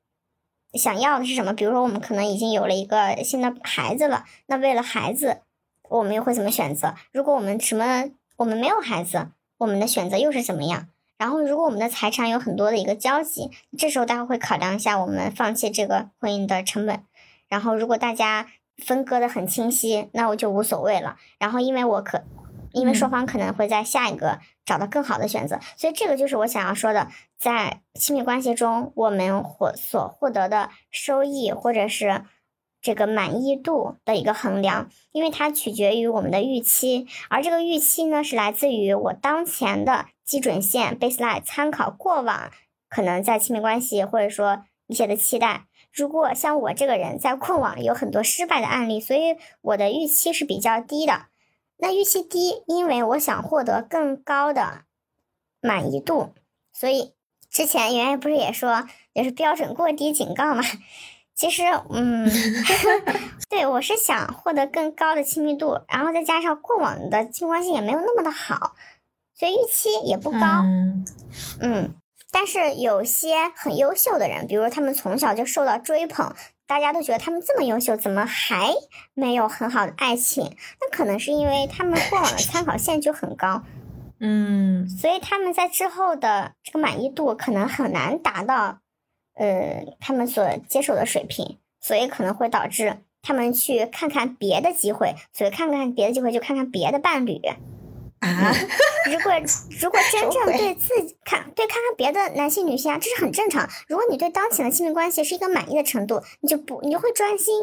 想要的是什么？比如说，我们可能已经有了一个新的孩子了，那为了孩子，我们又会怎么选择？如果我们什么我们没有孩子，我们的选择又是怎么样？然后，如果我们的财产有很多的一个交集，这时候大家会考量一下我们放弃这个婚姻的成本。然后，如果大家分割的很清晰，那我就无所谓了。然后，因为我可，因为双方可能会在下一个找到更好的选择，所以这个就是我想要说的，在亲密关系中，我们获所获得的收益或者是这个满意度的一个衡量，因为它取决于我们的预期，而这个预期呢，是来自于我当前的基准线 baseline，参考过往可能在亲密关系或者说一些的期待。如果像我这个人在过往有很多失败的案例，所以我的预期是比较低的。那预期低，因为我想获得更高的满意度，所以之前圆圆不是也说，就是标准过低警告嘛。其实，嗯，对我是想获得更高的亲密度，然后再加上过往的亲密关系也没有那么的好，所以预期也不高。嗯。但是有些很优秀的人，比如他们从小就受到追捧，大家都觉得他们这么优秀，怎么还没有很好的爱情？那可能是因为他们过往的参考线就很高，嗯，所以他们在之后的这个满意度可能很难达到，呃，他们所接受的水平，所以可能会导致他们去看看别的机会，所以看看别的机会就看看别的伴侣。啊，如果如果真正对自己看对看看别的男性女性啊，这是很正常。如果你对当前的亲密关系是一个满意的程度，你就不你就会专心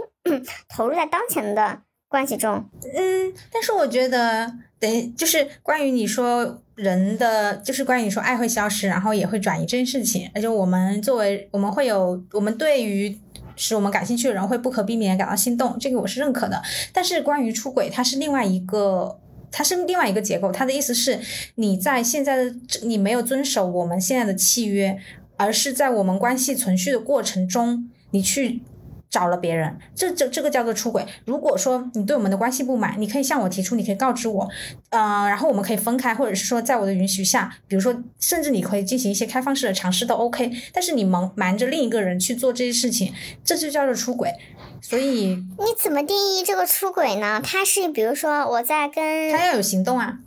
投入在当前的关系中。嗯，但是我觉得，等就是关于你说人的，就是关于你说爱会消失，然后也会转移这件事情，而且我们作为我们会有我们对于使我们感兴趣的人会不可避免感到心动，这个我是认可的。但是关于出轨，它是另外一个。它是另外一个结构，它的意思是你在现在的你没有遵守我们现在的契约，而是在我们关系存续的过程中，你去找了别人，这这这个叫做出轨。如果说你对我们的关系不满，你可以向我提出，你可以告知我，呃，然后我们可以分开，或者是说在我的允许下，比如说甚至你可以进行一些开放式的尝试都 OK。但是你瞒瞒着另一个人去做这些事情，这就叫做出轨。所以你怎么定义这个出轨呢？他是比如说我在跟他要有行动啊，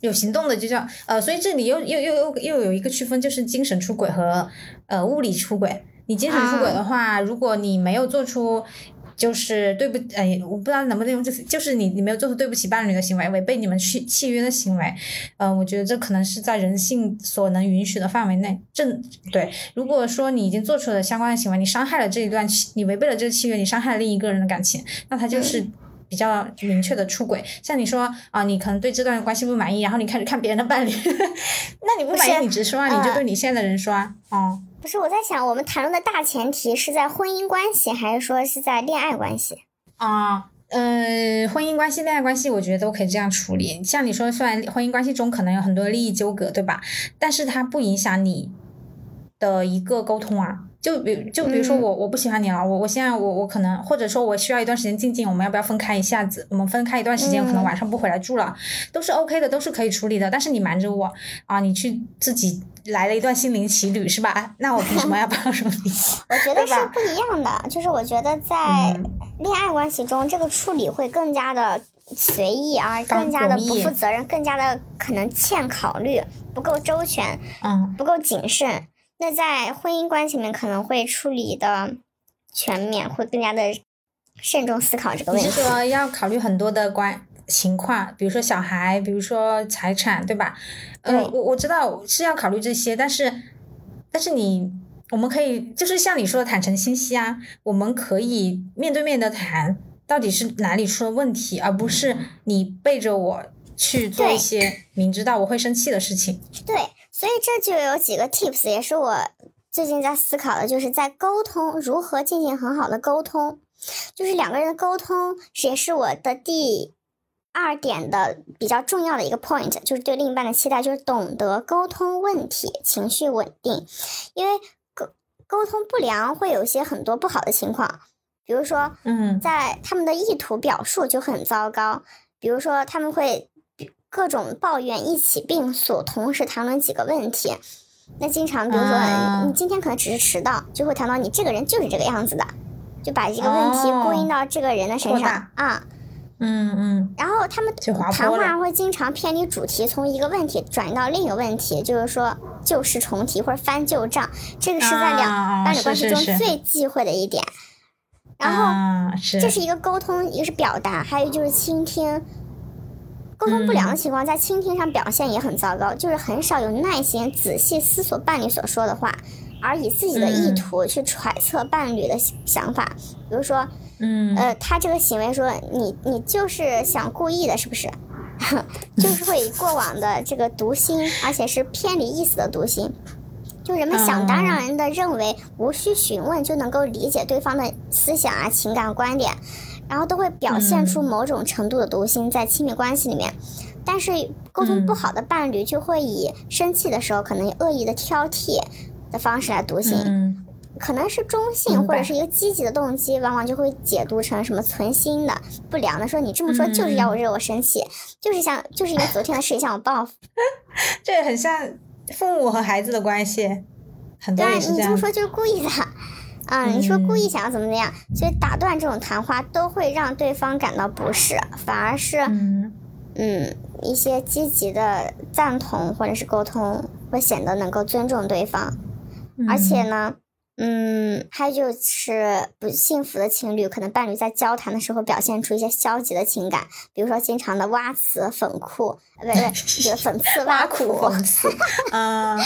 有行动的就叫呃，所以这里又又又又又有一个区分，就是精神出轨和呃物理出轨。你精神出轨的话，如果你没有做出。就是对不，哎，我不知道能不能用这，就是你你没有做出对不起伴侣的行为，违背你们契契约的行为，嗯，我觉得这可能是在人性所能允许的范围内。正对，如果说你已经做出了相关的行为，你伤害了这一段契，你违背了这个契约，你伤害了另一个人的感情，那他就是比较明确的出轨。像你说啊，你可能对这段关系不满意，然后你开始看别人的伴侣，那你不满意你直说啊，你就对你现在的人说啊，哦。不是我在想，我们谈论的大前提是在婚姻关系，还是说是在恋爱关系？啊，嗯，婚姻关系、恋爱关系，我觉得都可以这样处理。像你说，虽然婚姻关系中可能有很多利益纠葛，对吧？但是它不影响你的一个沟通啊。就比就比如说我我不喜欢你了，我我现在我我可能或者说我需要一段时间静静，我们要不要分开一下子？我们分开一段时间，可能晚上不回来住了，都是 OK 的，都是可以处理的。但是你瞒着我啊，你去自己来了一段心灵奇旅是吧？那我凭什么要帮助你？我觉得是不一样的，就是我觉得在恋爱关系中，这个处理会更加的随意而更加的不负责任，更加的可能欠考虑，不够周全，嗯，不够谨慎。那在婚姻关系里面可能会处理的全面，会更加的慎重思考这个问题。你是说要考虑很多的关情况，比如说小孩，比如说财产，对吧？嗯，我我知道是要考虑这些，但是但是你我们可以就是像你说的坦诚信息啊，我们可以面对面的谈到底是哪里出了问题，而不是你背着我去做一些明知道我会生气的事情。对。所以这就有几个 tips，也是我最近在思考的，就是在沟通如何进行很好的沟通，就是两个人的沟通，也是我的第二点的比较重要的一个 point，就是对另一半的期待，就是懂得沟通问题，情绪稳定，因为沟沟通不良会有一些很多不好的情况，比如说，嗯，在他们的意图表述就很糟糕，比如说他们会。各种抱怨一起并诉，同时谈论几个问题。那经常，比如说，你今天可能只是迟到，就会谈到你这个人就是这个样子的，就把这个问题归因到这个人的身上啊。嗯嗯。然后他们谈话会经常偏离主题，从一个问题转移到另一个问题，就是说旧事重提或者翻旧账。这个是在两伴侣关系中最忌讳的一点。然后，这是一个沟通，一个是表达，还有就是倾听。沟通不良的情况，在倾听上表现也很糟糕，就是很少有耐心仔细思索伴侣所说的话，而以自己的意图去揣测伴侣的想法。比如说，嗯，呃，他这个行为说你你就是想故意的，是不是？就是会以过往的这个读心，而且是偏离意思的读心，就人们想当然的认为无需询问就能够理解对方的思想啊、情感观点。然后都会表现出某种程度的读心在亲密关系里面，但是沟通不好的伴侣就会以生气的时候可能恶意的挑剔的方式来读心，可能是中性或者是一个积极的动机，往往就会解读成什么存心的不良的，说你这么说就是要我惹我生气，就是想就是因为昨天的事情向我报复，这很像父母和孩子的关系，很多也是这样。你这么说就是故意的。啊，你说故意想要怎么怎么样，所以打断这种谈话都会让对方感到不适，反而是，嗯，一些积极的赞同或者是沟通会显得能够尊重对方，而且呢，嗯，还有就是不幸福的情侣，可能伴侣在交谈的时候表现出一些消极的情感，比如说经常的挖词讽酷，呃，不 对，这个讽刺挖苦，讽刺，嗯，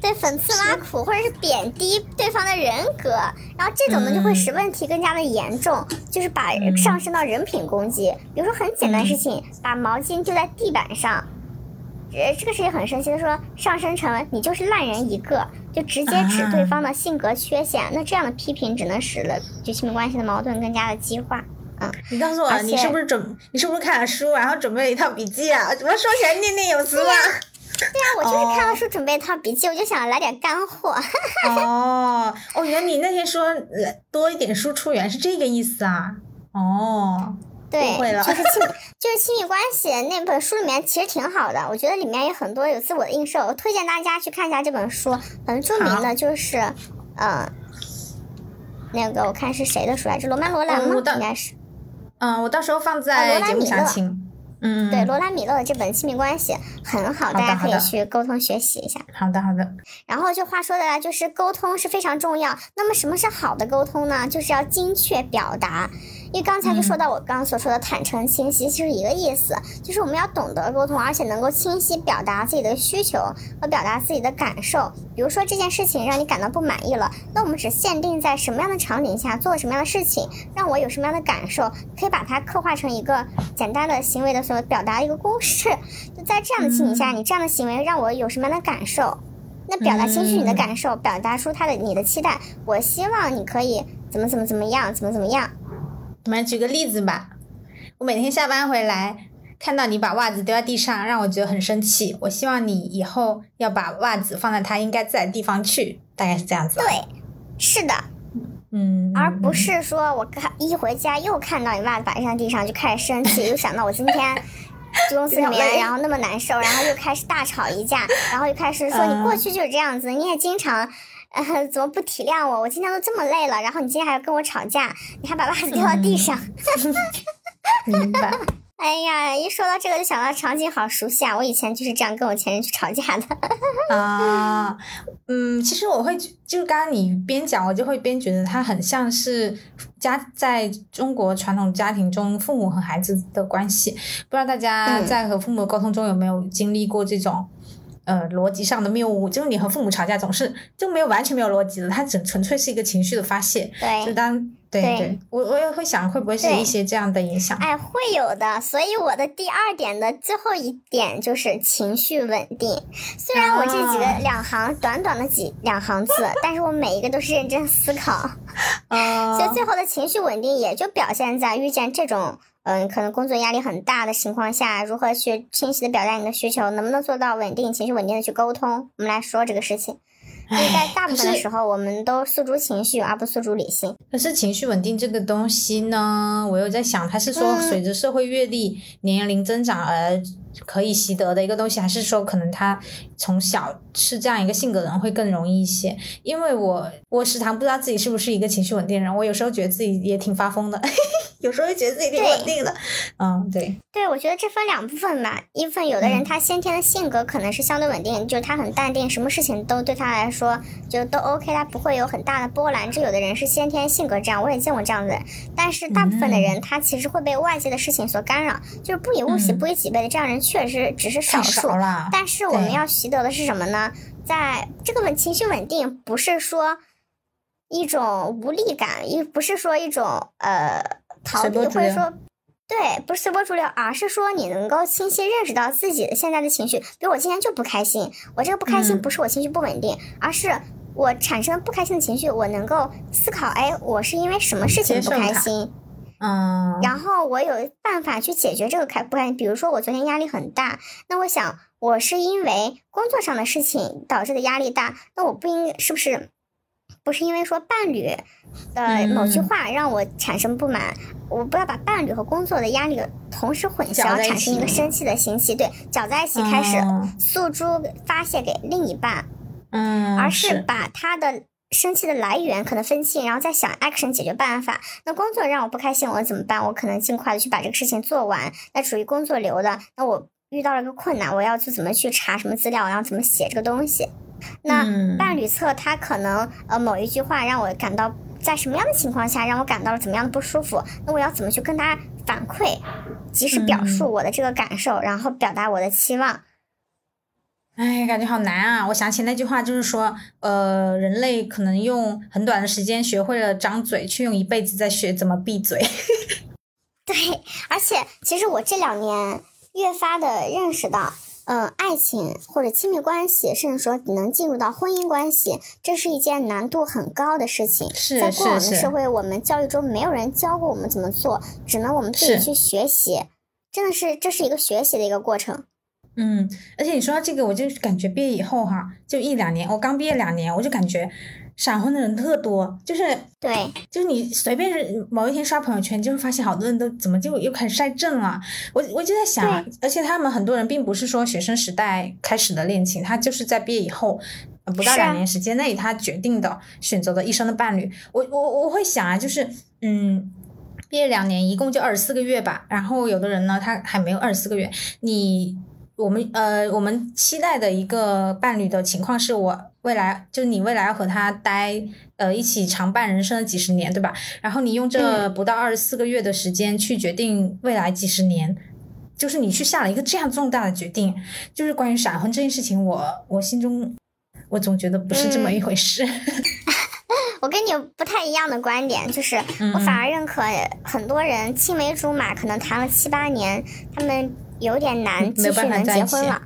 对，讽刺挖苦，或者是贬低对方的人格，然后这种呢就会使问题更加的严重，就是把上升到人品攻击。比如说很简单的事情，把毛巾丢在地板上。呃，这个事情很生气，他说上升成你就是烂人一个，就直接指对方的性格缺陷。那这样的批评只能使得就亲密关系的矛盾更加的激化。嗯，你告诉我，你是不是准？你是不是看了书，然后准备了一套笔记啊？怎么说起来念念有词啊？对啊，我就是看了书，准备一套笔记，我就想来点干货。哦，哦，原来你那天说多一点输出源是这个意思啊？哦。对，就是 亲，就是亲密关系那本书里面其实挺好的，我觉得里面有很多有自我的映射，我推荐大家去看一下这本书，很著名的就是，嗯，那个我看是谁的书来着？罗曼罗兰吗？应该是。嗯，我到时候放在节目详情。嗯，对，罗拉米勒的这本亲密关系很好，大家可以去沟通学习一下。好的，好的。然后就话说的，就是沟通是非常重要。那么什么是好的沟通呢？就是要精确表达。因为刚才就说到我刚刚所说的坦诚清晰，其实一个意思，就是我们要懂得沟通，而且能够清晰表达自己的需求和表达自己的感受。比如说这件事情让你感到不满意了，那我们只限定在什么样的场景下做什么样的事情，让我有什么样的感受，可以把它刻画成一个简单的行为的所表达一个公式。就在这样的情景下，你这样的行为让我有什么样的感受？那表达清晰你的感受，表达出他的你的期待，我希望你可以怎么怎么怎么样，怎么怎么样。我们举个例子吧，我每天下班回来，看到你把袜子丢在地上，让我觉得很生气。我希望你以后要把袜子放在它应该在的地方去，大概是这样子。对，是的，嗯，而不是说我看一回家又看到你袜子摆在地上就开始生气，又想到我今天 公司里面然后那么难受，然后又开始大吵一架，然后又开始说你过去就是这样子，你也经常。呃，怎么不体谅我？我今天都这么累了，然后你今天还要跟我吵架，你还把袜子丢到地上。明白。哎呀，一说到这个就想到场景好熟悉啊！我以前就是这样跟我前任去吵架的。啊，嗯，其实我会就是刚刚你边讲，我就会边觉得他很像是家在中国传统家庭中父母和孩子的关系。不知道大家在和父母沟通中有没有经历过这种？呃，逻辑上的谬误，就是你和父母吵架总是就没有完全没有逻辑的，它只纯粹是一个情绪的发泄。对，就当对对，我我也会想会不会是一些这样的影响。哎，会有的。所以我的第二点的最后一点就是情绪稳定。虽然我这几个两行短短的几两行字，但是我每一个都是认真思考。啊，所以最后的情绪稳定也就表现在遇见这种。嗯，可能工作压力很大的情况下，如何去清晰的表达你的需求，能不能做到稳定情绪稳定的去沟通？我们来说这个事情。因为在大部分的时候，我们都诉诸情绪而不诉诸理性。可是情绪稳定这个东西呢，我又在想，它是说随着社会阅历、年龄增长而可以习得的一个东西，还是说可能他从小是这样一个性格的人会更容易一些？因为我我时常不知道自己是不是一个情绪稳定人，我有时候觉得自己也挺发疯的。有时候会觉得自己挺稳定的，嗯，对，对，我觉得这分两部分吧。一部分有的人他先天的性格可能是相对稳定，就是他很淡定，什么事情都对他来说就都 OK，他不会有很大的波澜。这有的人是先天性格这样，我也见过这样的人。但是大部分的人他其实会被外界的事情所干扰，就是不以物喜，不以己悲的这样人确实只是少数。但是我们要习得的是什么呢？在这个稳情绪稳定，不是说一种无力感，也不是说一种呃。逃避或者说，对，不是随波逐流，而是说你能够清晰认识到自己的现在的情绪。比如我今天就不开心，我这个不开心不是我情绪不稳定，而是我产生不开心的情绪，我能够思考，哎，我是因为什么事情不开心？嗯，然后我有办法去解决这个开不开心。比如说我昨天压力很大，那我想我是因为工作上的事情导致的压力大，那我不应是不是？不是因为说伴侣的某句话让我产生不满，我不要把伴侣和工作的压力同时混淆，产生一个生气的心气，对，搅在一起开始诉诸发泄给另一半，嗯，而是把他的生气的来源可能分清，然后再想 action 解决办法。那工作让我不开心，我怎么办？我可能尽快的去把这个事情做完。那属于工作流的，那我遇到了个困难，我要去怎么去查什么资料，然后怎么写这个东西。那伴侣侧他可能呃某一句话让我感到在什么样的情况下让我感到了怎么样的不舒服，那我要怎么去跟他反馈，及时表述我的这个感受，然后表达我的期望。哎，感觉好难啊！我想起那句话，就是说，呃，人类可能用很短的时间学会了张嘴，却用一辈子在学怎么闭嘴。对，而且其实我这两年越发的认识到，嗯，爱情或者亲密关系，甚至说能进入到婚姻关系，这是一件难度很高的事情。是在过往的社会，我们教育中没有人教过我们怎么做，只能我们自己去学习。真的是，这是一个学习的一个过程。嗯，而且你说到这个，我就感觉毕业以后哈，就一两年，我刚毕业两年，我就感觉。闪婚的人特多，就是对，就是你随便是某一天刷朋友圈，就会发现好多人都怎么就又开始晒证了。我我就在想，而且他们很多人并不是说学生时代开始的恋情，他就是在毕业以后不到两年时间内，他决定的选择的一生的伴侣。我我我会想啊，就是嗯，毕业两年一共就二十四个月吧，然后有的人呢，他还没有二十四个月，你。我们呃，我们期待的一个伴侣的情况是我未来就是你未来要和他待呃一起常伴人生的几十年，对吧？然后你用这不到二十四个月的时间去决定未来几十年，就是你去下了一个这样重大的决定，就是关于闪婚这件事情，我我心中我总觉得不是这么一回事。我跟你不太一样的观点，就是我反而认可很多人青梅竹马，可能谈了七八年，他们。有点难继续能结婚了。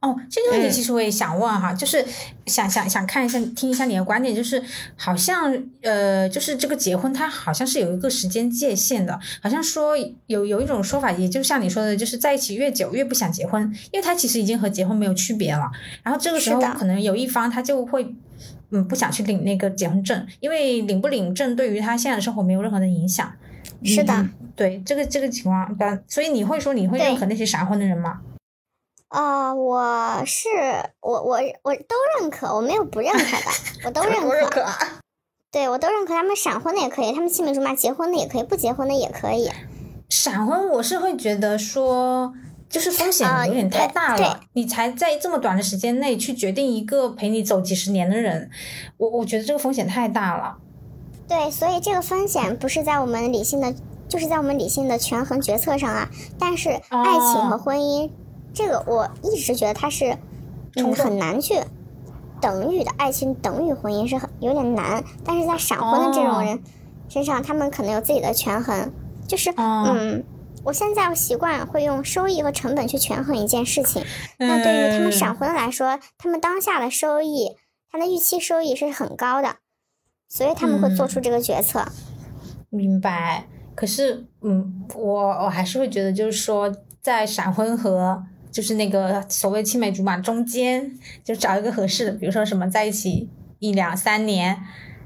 哦，这个问题其实我也想问哈，就是想想想看一下，听一下你的观点，就是好像呃，就是这个结婚它好像是有一个时间界限的，好像说有有一种说法，也就像你说的，就是在一起越久越不想结婚，因为他其实已经和结婚没有区别了。然后这个时候可能有一方他就会嗯不想去领那个结婚证，因为领不领证对于他现在的生活没有任何的影响。是的。对这个这个情况，但所以你会说你会认可那些闪婚的人吗？啊，我是我我我都认可，我没有不认可的，我都认 可。对，我都认可他们闪婚的也可以，他们青梅竹马结婚的也可以，不结婚的也可以。闪婚我是会觉得说，就是风险有点太大了。你才在这么短的时间内去决定一个陪你走几十年的人，我我觉得这个风险太大了。对，所以这个风险不是在我们理性的。就是在我们理性的权衡决策上啊，但是爱情和婚姻，这个我一直觉得它是很难去等于的，爱情等于婚姻是很有点难。但是在闪婚的这种人身上，他们可能有自己的权衡，就是嗯，我现在习惯会用收益和成本去权衡一件事情。那对于他们闪婚来说，他们当下的收益，他的预期收益是很高的，所以他们会做出这个决策。明白。可是，嗯，我我还是会觉得，就是说，在闪婚和就是那个所谓青梅竹马中间，就找一个合适的，比如说什么在一起一两三年，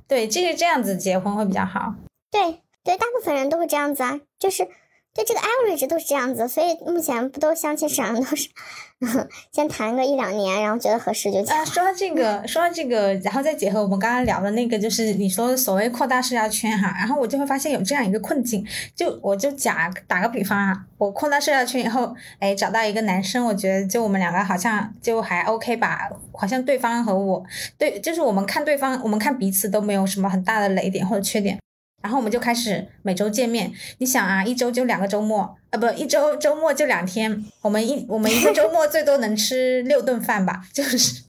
对，这个这样子结婚会比较好。对对，大部分人都会这样子啊，就是。对这个 average 都是这样子，所以目前不都相亲上都是嗯 先谈个一两年，然后觉得合适就结。啊，说到这个，说到这个，然后再结合我们刚刚聊的那个，就是你说所谓扩大社交圈哈，然后我就会发现有这样一个困境，就我就假打个比方啊，我扩大社交圈以后，哎，找到一个男生，我觉得就我们两个好像就还 OK 吧，好像对方和我对，就是我们看对方，我们看彼此都没有什么很大的雷点或者缺点。然后我们就开始每周见面。你想啊，一周就两个周末，呃不，一周周末就两天。我们一我们一个周末最多能吃六顿饭吧，就是，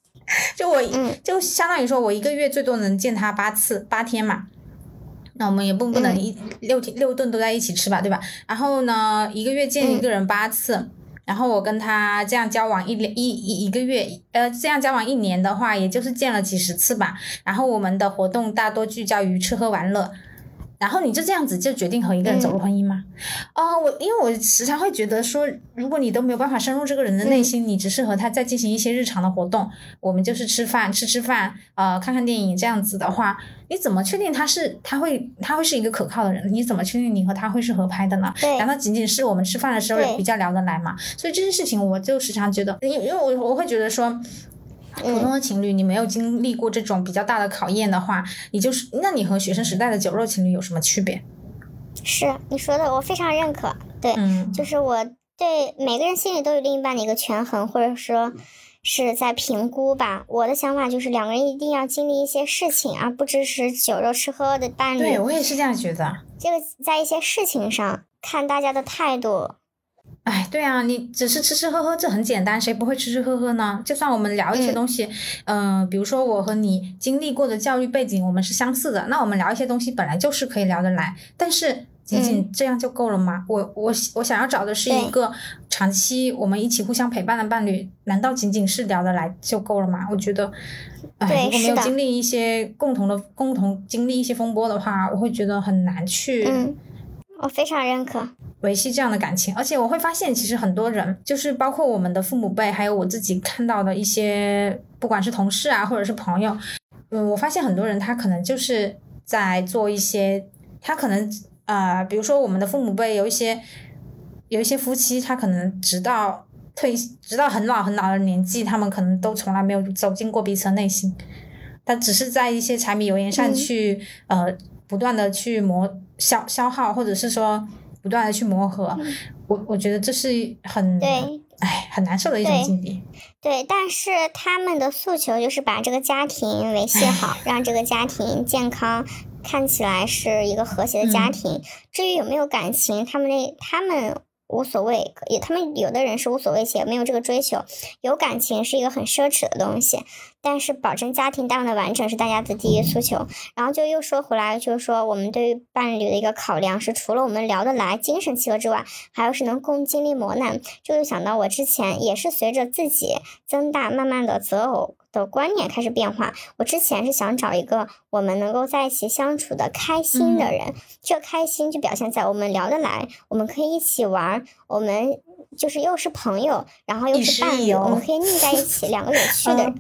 就我就相当于说我一个月最多能见他八次，八天嘛。那我们也不不能一六天六顿都在一起吃吧，对吧？然后呢，一个月见一个人八次，然后我跟他这样交往一一一一个月，呃，这样交往一年的话，也就是见了几十次吧。然后我们的活动大多聚焦于吃喝玩乐。然后你就这样子就决定和一个人走入婚姻吗？哦，我因为我时常会觉得说，如果你都没有办法深入这个人的内心，你只是和他在进行一些日常的活动，我们就是吃饭吃吃饭，呃，看看电影这样子的话，你怎么确定他是他会他会是一个可靠的人？你怎么确定你和他会是合拍的呢？难道仅仅是我们吃饭的时候比较聊得来吗？所以这件事情我就时常觉得，因因为我我会觉得说。普通的情侣，你没有经历过这种比较大的考验的话，你就是，那你和学生时代的酒肉情侣有什么区别？是你说的，我非常认可。对，就是我对每个人心里都有另一半的一个权衡，或者说是在评估吧。我的想法就是两个人一定要经历一些事情，而不只是酒肉吃喝的伴侣。对我也是这样觉得。这个在一些事情上看大家的态度。哎，对啊，你只是吃吃喝喝，这很简单，谁不会吃吃喝喝呢？就算我们聊一些东西，嗯，比如说我和你经历过的教育背景，我们是相似的，那我们聊一些东西本来就是可以聊得来。但是仅仅这样就够了吗？我我我想要找的是一个长期我们一起互相陪伴的伴侣，难道仅仅是聊得来就够了吗？我觉得，哎，如果没有经历一些共同的共同经历一些风波的话，我会觉得很难去。嗯，我非常认可。维系这样的感情，而且我会发现，其实很多人，就是包括我们的父母辈，还有我自己看到的一些，不管是同事啊，或者是朋友，嗯，我发现很多人他可能就是在做一些，他可能啊，比如说我们的父母辈有一些，有一些夫妻，他可能直到退，直到很老很老的年纪，他们可能都从来没有走进过彼此的内心，他只是在一些柴米油盐上去，呃，不断的去磨消消耗，或者是说。不断的去磨合，我我觉得这是很对，哎，很难受的一种境地。对，但是他们的诉求就是把这个家庭维系好，让这个家庭健康，看起来是一个和谐的家庭。至于有没有感情，他们那他们。无所谓，也他们有的人是无所谓且没有这个追求，有感情是一个很奢侈的东西，但是保证家庭大的完整是大家的第一诉求。然后就又说回来，就是说我们对于伴侣的一个考量是，除了我们聊得来、精神契合之外，还有是能共经历磨难。就又想到我之前也是随着自己增大，慢慢的择偶。的观念开始变化。我之前是想找一个我们能够在一起相处的开心的人，这开心就表现在我们聊得来，我们可以一起玩，我们就是又是朋友，然后又是伴侣，我们可以腻在一起，两个有趣的，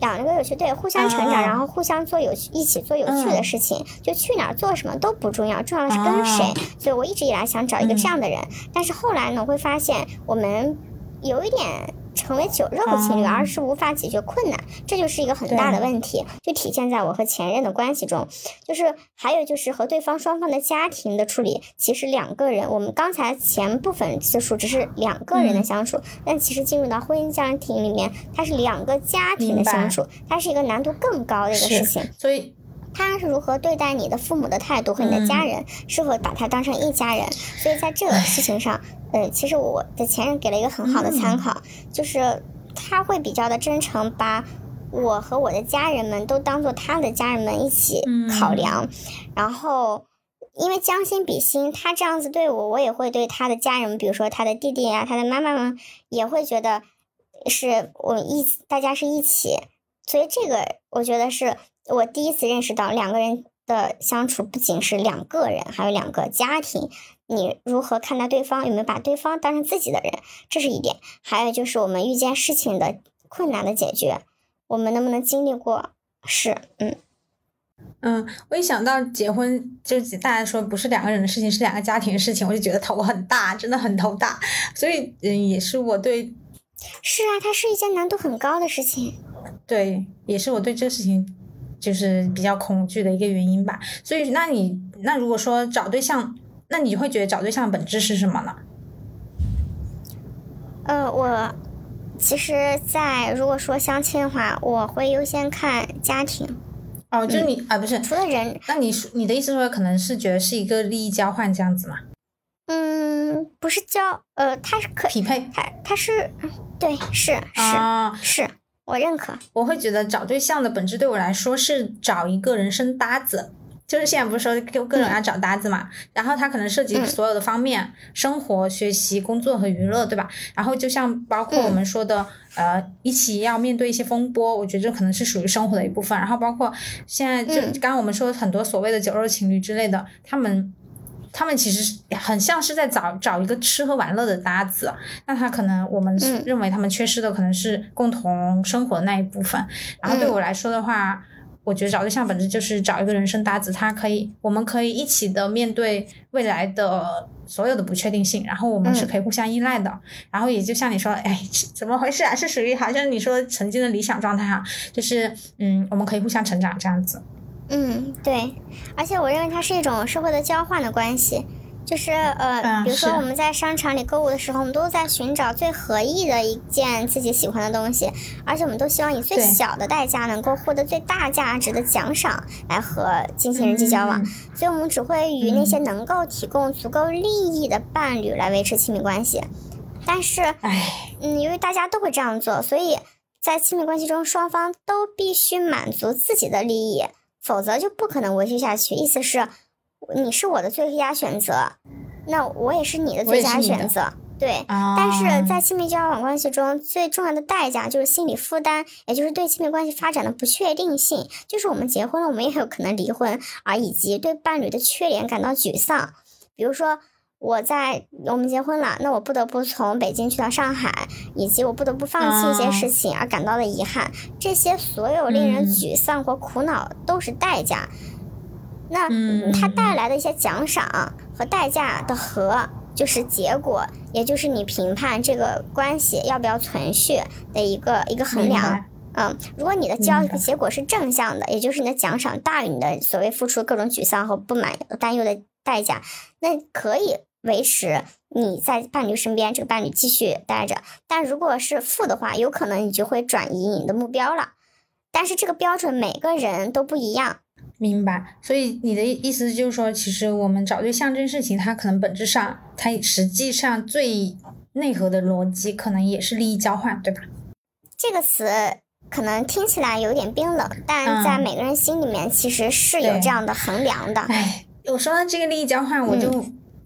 两个有趣对，互相成长，然后互相做有趣，一起做有趣的事情，就去哪儿做什么都不重要，重要的是跟谁。所以我一直以来想找一个这样的人，但是后来呢，我会发现我们有一点。成为酒肉情侣，而是无法解决困难，这就是一个很大的问题，就体现在我和前任的关系中。就是还有就是和对方双方的家庭的处理，其实两个人，我们刚才前部分次数只是两个人的相处，但其实进入到婚姻家庭里面，它是两个家庭的相处，它是一个难度更高的一个事情。所以。他是如何对待你的父母的态度和你的家人，是否把他当成一家人？所以在这个事情上，呃，其实我的前任给了一个很好的参考，就是他会比较的真诚，把我和我的家人们都当做他的家人们一起考量。然后，因为将心比心，他这样子对我，我也会对他的家人，比如说他的弟弟呀、他的妈妈们，也会觉得是我一大家是一起。所以这个我觉得是。我第一次认识到，两个人的相处不仅是两个人，还有两个家庭。你如何看待对方？有没有把对方当成自己的人？这是一点。还有就是我们遇见事情的困难的解决，我们能不能经历过？是，嗯嗯。我一想到结婚，就是大家说不是两个人的事情，是两个家庭的事情，我就觉得头很大，真的很头大。所以，嗯，也是我对。是啊，它是一件难度很高的事情。对，也是我对这个事情。就是比较恐惧的一个原因吧，所以那你那如果说找对象，那你会觉得找对象的本质是什么呢？呃，我其实，在如果说相亲的话，我会优先看家庭。哦，就是你啊，不是除了人，那你你的意思说可能是觉得是一个利益交换这样子吗？嗯，不是交，呃，他是可匹配，他他是对，是是是。我认可，我会觉得找对象的本质对我来说是找一个人生搭子，就是现在不是说各各种要找搭子嘛，然后他可能涉及所有的方面，生活、学习、工作和娱乐，对吧？然后就像包括我们说的，呃，一起要面对一些风波，我觉得这可能是属于生活的一部分。然后包括现在就刚刚我们说很多所谓的酒肉情侣之类的，他们。他们其实很像是在找找一个吃喝玩乐的搭子，那他可能我们认为他们缺失的可能是共同生活的那一部分。然后对我来说的话，我觉得找对象本质就是找一个人生搭子，他可以，我们可以一起的面对未来的所有的不确定性，然后我们是可以互相依赖的。然后也就像你说，哎，怎么回事啊？是属于好像你说曾经的理想状态哈，就是嗯，我们可以互相成长这样子。嗯，对，而且我认为它是一种社会的交换的关系，就是呃，比如说我们在商场里购物的时候，我们都在寻找最合意的一件自己喜欢的东西，而且我们都希望以最小的代价能够获得最大价值的奖赏来和进行人际交往，所以我们只会与那些能够提供足够利益的伴侣来维持亲密关系。但是，嗯，由于大家都会这样做，所以在亲密关系中，双方都必须满足自己的利益，否则就不可能维系下去。意思是。你是我的最佳选择，那我也是你的最佳选择，对。但是在亲密交往关系中，最重要的代价就是心理负担，也就是对亲密关系发展的不确定性，就是我们结婚了，我们也有可能离婚，而以及对伴侣的缺点感到沮丧。比如说，我在我们结婚了，那我不得不从北京去到上海，以及我不得不放弃一些事情而感到的遗憾，这些所有令人沮丧或苦恼都是代价。那它带来的一些奖赏和代价的和，就是结果，也就是你评判这个关系要不要存续的一个一个衡量。嗯，如果你的交结果是正向的，也就是你的奖赏大于你的所谓付出各种沮丧和不满、担忧的代价，那可以维持你在伴侣身边，这个伴侣继续待着。但如果是负的话，有可能你就会转移你的目标了。但是这个标准每个人都不一样。明白，所以你的意思就是说，其实我们找对象这件事情，它可能本质上，它实际上最内核的逻辑，可能也是利益交换，对吧？这个词可能听起来有点冰冷，但在每个人心里面，其实是有这样的衡量的。哎，我说到这个利益交换，我就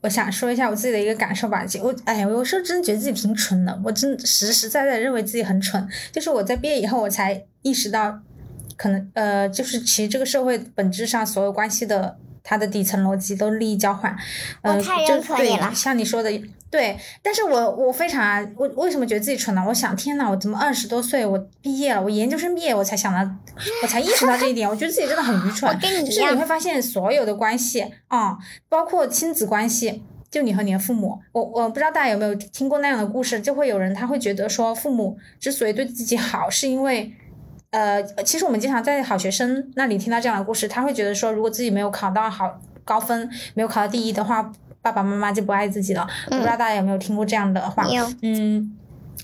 我想说一下我自己的一个感受吧。我哎呀，有时候真的觉得自己挺蠢的，我真实实在在认为自己很蠢。就是我在毕业以后，我才意识到。可能呃，就是其实这个社会本质上所有关系的它的底层逻辑都是利益交换，呃，就对，像你说的对。但是我我非常我为什么觉得自己蠢呢？我想天呐，我怎么二十多岁我毕业了，我研究生毕业我才想到，我才意识到这一点。我觉得自己真的很愚蠢。就是你会发现所有的关系啊，包括亲子关系，就你和你的父母，我我不知道大家有没有听过那样的故事，就会有人他会觉得说父母之所以对自己好，是因为。呃，其实我们经常在好学生那里听到这样的故事，他会觉得说，如果自己没有考到好高分，没有考到第一的话，爸爸妈妈就不爱自己了。我不知道大家有没有听过这样的话？嗯，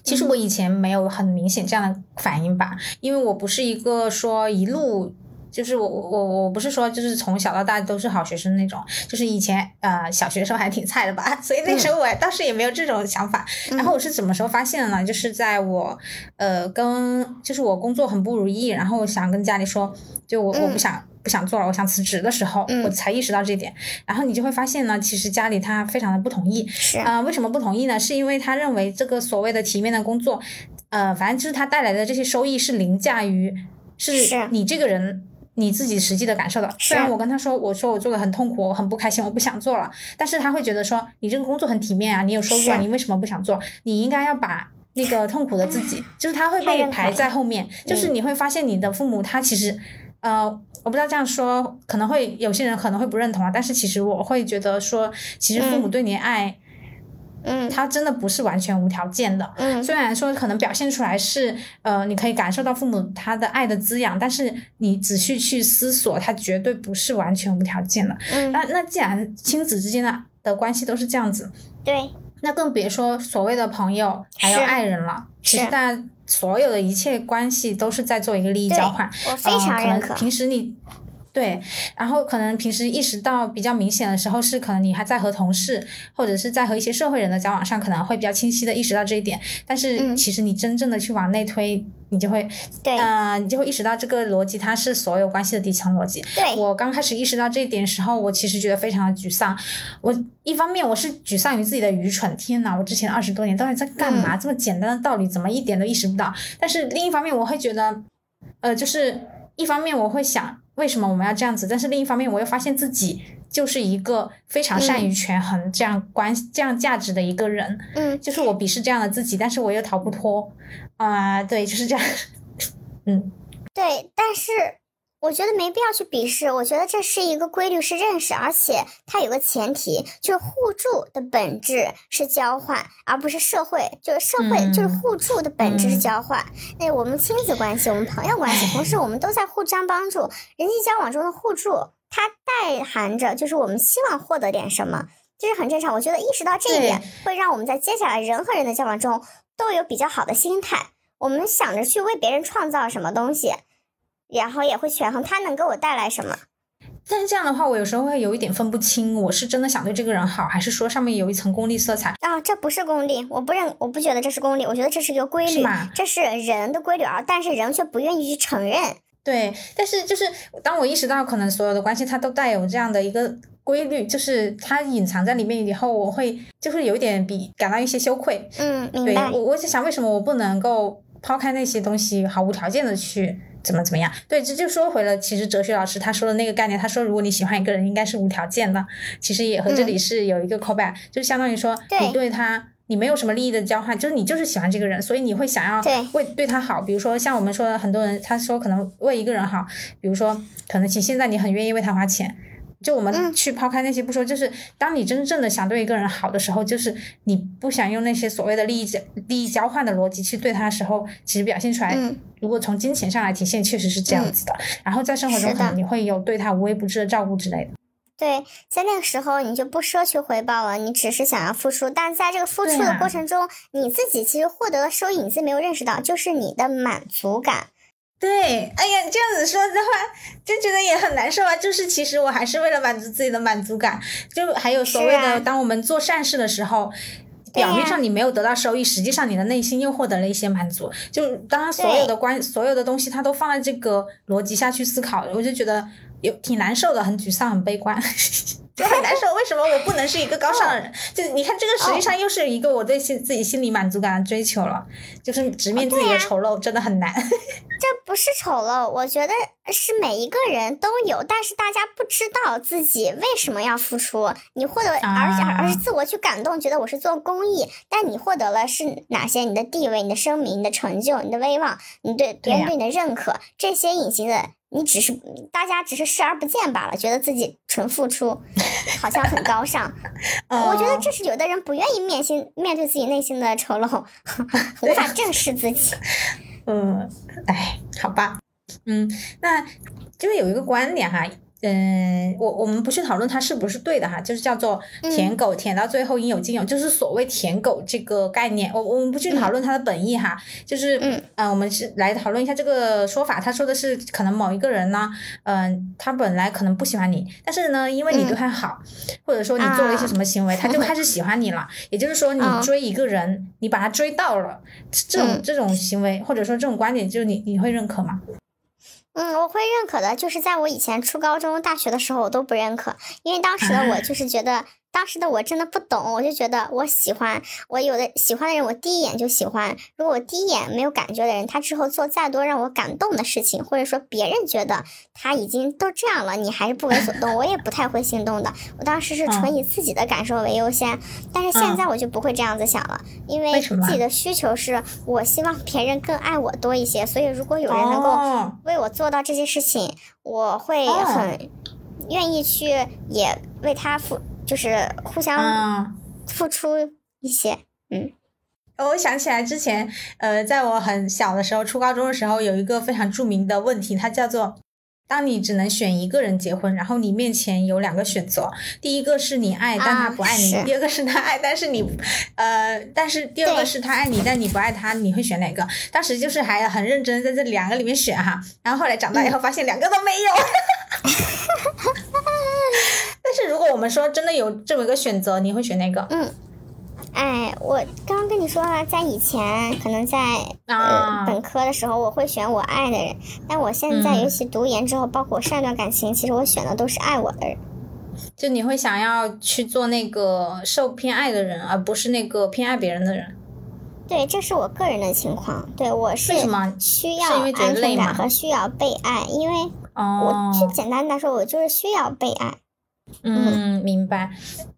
其实我以前没有很明显这样的反应吧，因为我不是一个说一路。就是我我我我不是说就是从小到大都是好学生那种，就是以前呃小学的时候还挺菜的吧，所以那时候我当时也没有这种想法。然后我是什么时候发现的呢？就是在我呃跟就是我工作很不如意，然后我想跟家里说，就我我不想不想做了，我想辞职的时候，我才意识到这点。然后你就会发现呢，其实家里他非常的不同意。是啊，为什么不同意呢？是因为他认为这个所谓的体面的工作，呃，反正就是他带来的这些收益是凌驾于是你这个人。你自己实际的感受的，虽然我跟他说，我说我做的很痛苦，我很不开心，我不想做了，但是他会觉得说，你这个工作很体面啊，你有收入啊，你为什么不想做？你应该要把那个痛苦的自己，就是他会被排在后面，就是你会发现你的父母他其实，呃，我不知道这样说可能会有些人可能会不认同啊，但是其实我会觉得说，其实父母对你爱。嗯，他真的不是完全无条件的。嗯，虽然说可能表现出来是，呃，你可以感受到父母他的爱的滋养，但是你仔细去思索，他绝对不是完全无条件的。嗯，那那既然亲子之间的的关系都是这样子，对，那更别说所谓的朋友还有爱人了。其实大家所有的一切关系都是在做一个利益交换。我非常认可。平时你。对，然后可能平时意识到比较明显的时候，是可能你还在和同事或者是在和一些社会人的交往上，可能会比较清晰的意识到这一点。但是其实你真正的去往内推，你就会，对，呃，你就会意识到这个逻辑它是所有关系的底层逻辑。对我刚开始意识到这一点时候，我其实觉得非常的沮丧。我一方面我是沮丧于自己的愚蠢，天呐，我之前二十多年到底在干嘛？这么简单的道理怎么一点都意识不到？但是另一方面我会觉得，呃，就是一方面我会想。为什么我们要这样子？但是另一方面，我又发现自己就是一个非常善于权衡这样关这样价值的一个人。嗯，就是我鄙视这样的自己，但是我又逃不脱。啊，对，就是这样。嗯，对，但是。我觉得没必要去鄙视，我觉得这是一个规律，是认识，而且它有个前提，就是互助的本质是交换，而不是社会，就是社会就是互助的本质是交换。那我们亲子关系，我们朋友关系，同时我们都在互相帮助，人际交往中的互助，它代含着就是我们希望获得点什么。这是很正常。我觉得意识到这一点，会让我们在接下来人和人的交往中都有比较好的心态。我们想着去为别人创造什么东西，然后也会权衡他能给我带来什么。但是这样的话，我有时候会有一点分不清，我是真的想对这个人好，还是说上面有一层功利色彩啊？这不是功利，我不认，我不觉得这是功利，我觉得这是一个规律，这是人的规律啊。但是人却不愿意去承认。对，但是就是当我意识到可能所有的关系它都带有这样的一个规律，就是它隐藏在里面以后，我会就是有一点比感到一些羞愧。嗯，明白。我我在想，为什么我不能够抛开那些东西，毫无条件的去。怎么怎么样？对，这就说回了。其实哲学老师他说的那个概念，他说如果你喜欢一个人，应该是无条件的。其实也和这里是有一个 callback，就是相当于说你对他，你没有什么利益的交换，就是你就是喜欢这个人，所以你会想要为对他好。比如说像我们说的很多人，他说可能为一个人好，比如说可能现在你很愿意为他花钱。就我们去抛开那些不说，就是当你真正的想对一个人好的时候，就是你不想用那些所谓的利益交利益交换的逻辑去对他的时候，其实表现出来，如果从金钱上来体现，确实是这样子的。然后在生活中，可能你会有对他无微不至的照顾之类的。对，在那个时候你就不奢求回报了，你只是想要付出。但在这个付出的过程中，你自己其实获得的收益，你自己没有认识到，就是你的满足感。对，哎呀，这样子说的话，就觉得也很难受啊。就是其实我还是为了满足自己的满足感，就还有所谓的，当我们做善事的时候，表面上你没有得到收益，实际上你的内心又获得了一些满足。就当所有的关，所有的东西，它都放在这个逻辑下去思考，我就觉得有挺难受的，很沮丧，很悲观。就很难受，为什么我不能是一个高尚的人？就你看，这个实际上又是一个我对心自己心理满足感的追求了，就是直面自己的丑陋真的很难。这不是丑陋，我觉得是每一个人都有，但是大家不知道自己为什么要付出。你获得，而且而是自我去感动，觉得我是做公益，但你获得了是哪些？你的地位、你的声名、你的成就、你的威望、你对别人对你的认可，这些隐形的。你只是大家只是视而不见罢了，觉得自己纯付出，好像很高尚。我觉得这是有的人不愿意面心面对自己内心的丑陋，无法正视自己。嗯，哎，好吧，嗯，那就是有一个观点哈。嗯，我我们不去讨论它是不是对的哈，就是叫做舔狗舔到最后应有尽有，就是所谓舔狗这个概念。我我们不去讨论它的本意哈，就是嗯，我们是来讨论一下这个说法。他说的是可能某一个人呢，嗯，他本来可能不喜欢你，但是呢，因为你对他好，或者说你做了一些什么行为，他就开始喜欢你了。也就是说，你追一个人，你把他追到了，这种这种行为或者说这种观点，就是你你会认可吗？嗯，我会认可的，就是在我以前初高中、大学的时候，我都不认可，因为当时的我 就是觉得。当时的我真的不懂，我就觉得我喜欢我有的喜欢的人，我第一眼就喜欢。如果我第一眼没有感觉的人，他之后做再多让我感动的事情，或者说别人觉得他已经都这样了，你还是不为所动，我也不太会心动的。我当时是纯以自己的感受为优先，但是现在我就不会这样子想了，因为自己的需求是我希望别人更爱我多一些，所以如果有人能够为我做到这些事情，我会很愿意去也为他付。就是互相付出一些，嗯，我想起来之前，呃，在我很小的时候，初高中的时候，有一个非常著名的问题，它叫做：当你只能选一个人结婚，然后你面前有两个选择，第一个是你爱但他不爱你，第二个是他爱但是你，呃，但是第二个是他爱你但你不爱他，你会选哪个？当时就是还很认真在这两个里面选哈，然后后来长大以后发现两个都没有。但是如果我们说真的有这么一个选择，你会选哪个？嗯，哎，我刚刚跟你说了，在以前可能在呃本科的时候，我会选我爱的人，但我现在尤其读研之后，包括上一段感情，其实我选的都是爱我的人。就你会想要去做那个受偏爱的人，而不是那个偏爱别人的人。对，这是我个人的情况。对我是需要安全感和需要被爱，因为我最简单的说，我就是需要被爱。嗯，明白。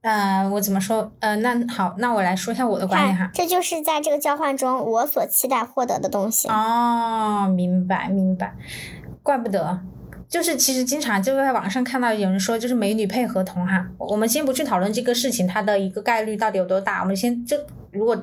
呃，我怎么说？呃，那好，那我来说一下我的观点哈。这就是在这个交换中我所期待获得的东西。哦，明白明白。怪不得，就是其实经常就在网上看到有人说，就是美女配合同哈。我们先不去讨论这个事情它的一个概率到底有多大，我们先就如果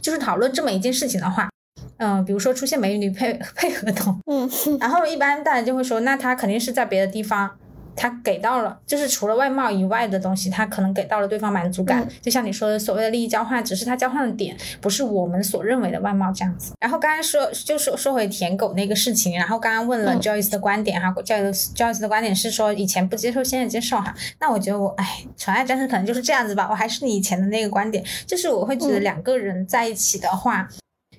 就是讨论这么一件事情的话，嗯，比如说出现美女配 配合同，嗯，然后一般大家就会说，那他肯定是在别的地方。他给到了，就是除了外貌以外的东西，他可能给到了对方满足感。就像你说的，所谓的利益交换，只是他交换的点不是我们所认为的外貌这样子。然后刚才说，就说说回舔狗那个事情，然后刚刚问了 Joyce 的观点哈，Joyce Joyce 的观点是说以前不接受，现在接受哈。那我觉得我哎，纯爱战士可能就是这样子吧。我还是你以前的那个观点，就是我会觉得两个人在一起的话。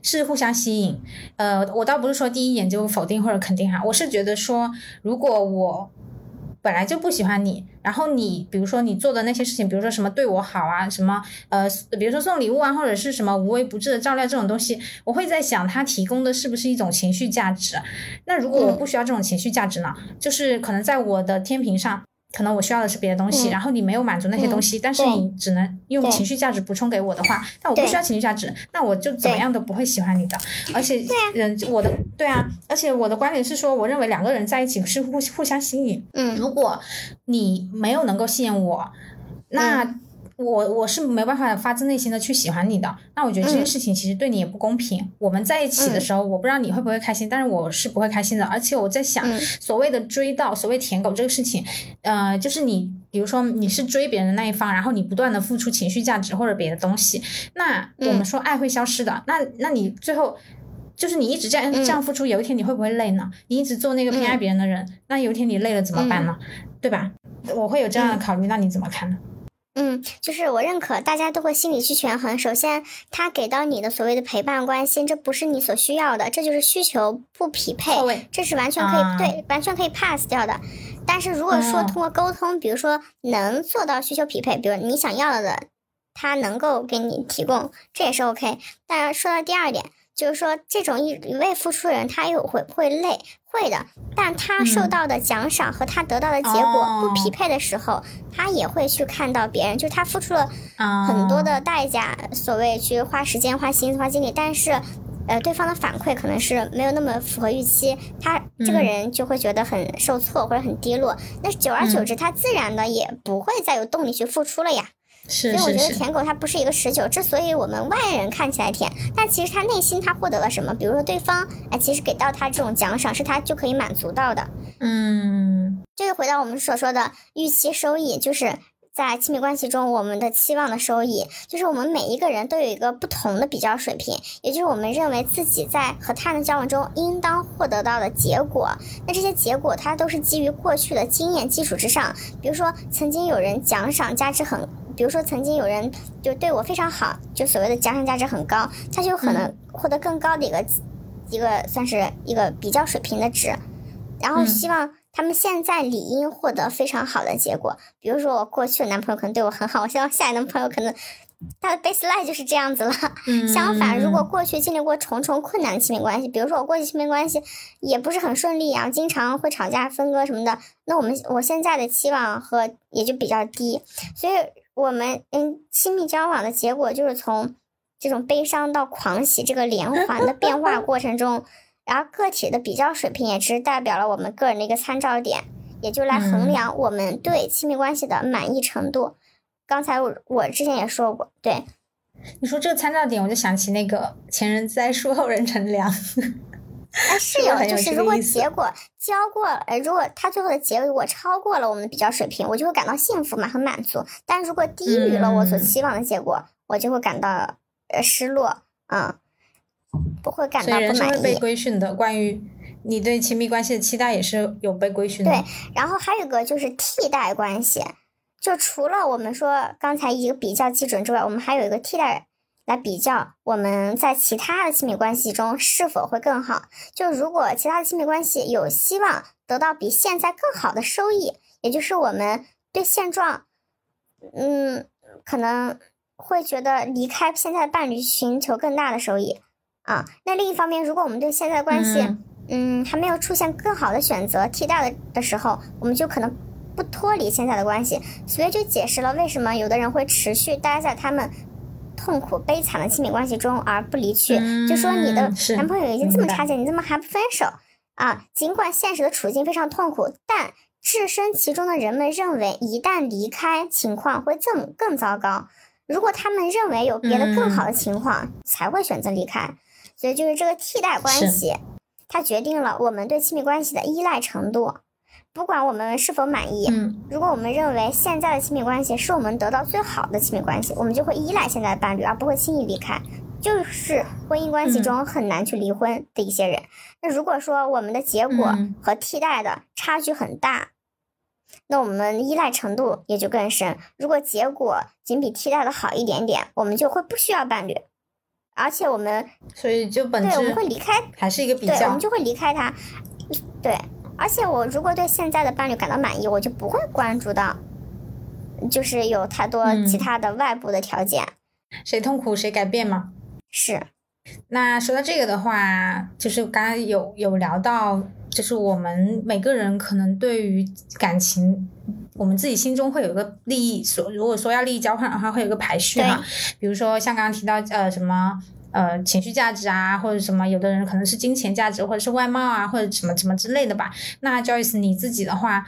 是互相吸引，呃，我倒不是说第一眼就否定或者肯定哈，我是觉得说，如果我本来就不喜欢你，然后你比如说你做的那些事情，比如说什么对我好啊，什么呃，比如说送礼物啊，或者是什么无微不至的照料这种东西，我会在想他提供的是不是一种情绪价值？那如果我不需要这种情绪价值呢？就是可能在我的天平上。可能我需要的是别的东西，然后你没有满足那些东西，但是你只能用情绪价值补充给我的话，那我不需要情绪价值，那我就怎么样都不会喜欢你的。而且人我的对啊，而且我的观点是说，我认为两个人在一起是互互相吸引。嗯，如果你没有能够吸引我，那。我我是没办法发自内心的去喜欢你的，那我觉得这件事情其实对你也不公平。我们在一起的时候，我不知道你会不会开心，但是我是不会开心的。而且我在想，所谓的追到，所谓舔狗这个事情，呃，就是你，比如说你是追别人的那一方，然后你不断的付出情绪价值或者别的东西，那我们说爱会消失的，那那你最后就是你一直这样这样付出，有一天你会不会累呢？你一直做那个偏爱别人的人，那有一天你累了怎么办呢？对吧？我会有这样的考虑，那你怎么看呢？嗯，就是我认可，大家都会心理去权衡。首先，他给到你的所谓的陪伴关心，这不是你所需要的，这就是需求不匹配，这是完全可以对，完全可以 pass 掉的。但是如果说通过沟通，比如说能做到需求匹配，比如你想要的，他能够给你提供，这也是 OK。当然，说到第二点。就是说，这种一一味付出的人，他又会会累，会的。但他受到的奖赏和他得到的结果不匹配的时候，他也会去看到别人，就是他付出了很多的代价，所谓去花时间、花心思、花精力，但是，呃，对方的反馈可能是没有那么符合预期，他这个人就会觉得很受挫或者很低落。那久而久之，他自然的也不会再有动力去付出了呀。所以我觉得舔狗它不是一个持久，之所以我们外人看起来舔，但其实他内心他获得了什么？比如说对方哎，其实给到他这种奖赏是他就可以满足到的。嗯，就是回到我们所说的预期收益，就是在亲密关系中我们的期望的收益，就是我们每一个人都有一个不同的比较水平，也就是我们认为自己在和他人交往中应当获得到的结果。那这些结果它都是基于过去的经验基础之上，比如说曾经有人奖赏价值很。比如说，曾经有人就对我非常好，就所谓的奖赏价值很高，他就可能获得更高的一个一个算是一个比较水平的值，然后希望他们现在理应获得非常好的结果。比如说，我过去的男朋友可能对我很好，我希望下一个男朋友可能他的 baseline 就是这样子了。相反，如果过去经历过重重困难的亲密关系，比如说我过去亲密关系也不是很顺利啊，经常会吵架、分割什么的，那我们我现在的期望和也就比较低，所以。我们嗯，亲密交往的结果就是从这种悲伤到狂喜这个连环的变化过程中，然后个体的比较水平也只是代表了我们个人的一个参照点，也就来衡量我们对亲密关系的满意程度。刚才我我之前也说过，对，你说这个参照点，我就想起那个前人栽树，后人乘凉。哎，是有，就是如果结果交过，呃，如果他最后的结果超过了我们的比较水平，我就会感到幸福嘛，很满足。但如果低于了我所期望的结果，我就会感到呃失落，嗯，不会感到不满意。是被规训的，关于你对亲密关系的期待也是有被规训的。对，然后还有一个就是替代关系，就除了我们说刚才一个比较基准之外，我们还有一个替代。来比较我们在其他的亲密关系中是否会更好？就如果其他的亲密关系有希望得到比现在更好的收益，也就是我们对现状，嗯，可能会觉得离开现在的伴侣寻求更大的收益啊。那另一方面，如果我们对现在的关系，嗯，还没有出现更好的选择替代的的时候，我们就可能不脱离现在的关系。所以就解释了为什么有的人会持续待在他们。痛苦悲惨的亲密关系中而不离去，就说你的男朋友已经这么差劲，你怎么还不分手啊？尽管现实的处境非常痛苦，但置身其中的人们认为，一旦离开，情况会更更糟糕。如果他们认为有别的更好的情况，才会选择离开。所以就是这个替代关系，它决定了我们对亲密关系的依赖程度。不管我们是否满意，嗯，如果我们认为现在的亲密关系是我们得到最好的亲密关系，我们就会依赖现在的伴侣，而不会轻易离开。就是婚姻关系中很难去离婚的一些人。那如果说我们的结果和替代的差距很大，那我们依赖程度也就更深。如果结果仅比替代的好一点点，我们就会不需要伴侣，而且我们所以就本对我们会离开，还是一个比较，对，我们就会离开他。对，而且我如果对现在的伴侣感到满意，我就不会关注到，就是有太多其他的外部的条件。谁痛苦谁改变嘛。是，那说到这个的话，就是刚刚有有聊到，就是我们每个人可能对于感情，我们自己心中会有一个利益，所如果说要利益交换的话，会有一个排序哈。比如说像刚刚提到呃什么呃情绪价值啊，或者什么，有的人可能是金钱价值，或者是外貌啊，或者什么什么之类的吧。那 Joyce 你自己的话，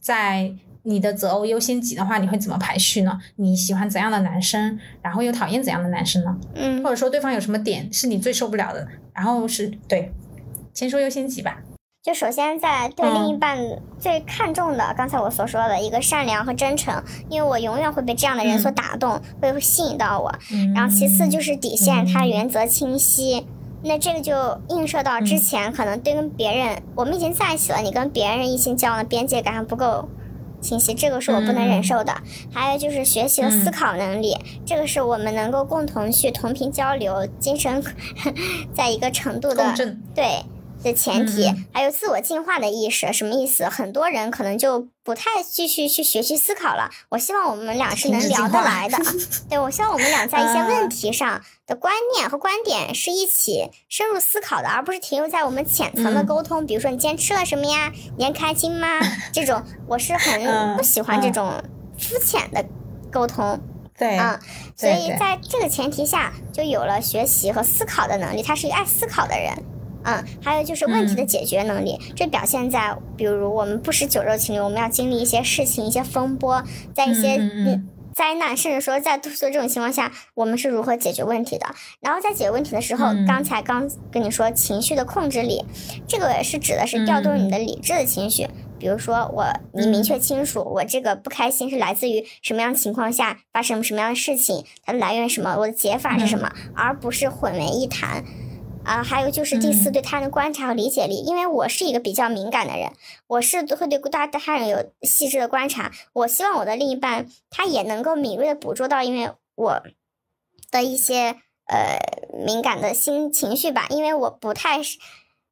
在。你的择偶优先级的话，你会怎么排序呢？你喜欢怎样的男生，然后又讨厌怎样的男生呢？嗯，或者说对方有什么点是你最受不了的？然后是对，先说优先级吧。就首先在对另一半最看重的，刚才我所说的一个善良和真诚，因为我永远会被这样的人所打动，会吸引到我。然后其次就是底线，他原则清晰。那这个就映射到之前可能对跟别人，我们已经在一起了，你跟别人异性交往的边界感还不够。清晰，这个是我不能忍受的。还有就是学习的思考能力，这个是我们能够共同去同频交流，精神 在一个程度的对。的前提，还有自我进化的意识，什么意思？很多人可能就不太继续去学习思考了。我希望我们俩是能聊得来的，对我希望我们俩在一些问题上的观念和观点是一起深入思考的，而不是停留在我们浅层的沟通。比如说，你今天吃了什么呀？你还开心吗？这种我是很不喜欢这种肤浅的沟通。对，嗯，所以在这个前提下，就有了学习和思考的能力。他是一个爱思考的人。嗯，还有就是问题的解决能力，这表现在比如我们不是酒肉情侣，我们要经历一些事情、一些风波，在一些嗯灾难，甚至说在多数这种情况下，我们是如何解决问题的？然后在解决问题的时候，刚才刚跟你说情绪的控制力，这个是指的是调动你的理智的情绪，比如说我你明确清楚我这个不开心是来自于什么样的情况下发生什么样的事情，它的来源什么，我的解法是什么，而不是混为一谈。啊，还有就是第四，对他人的观察和理解力，因为我是一个比较敏感的人，我是会对大他人有细致的观察。我希望我的另一半他也能够敏锐的捕捉到，因为我的一些呃敏感的心情绪吧，因为我不太是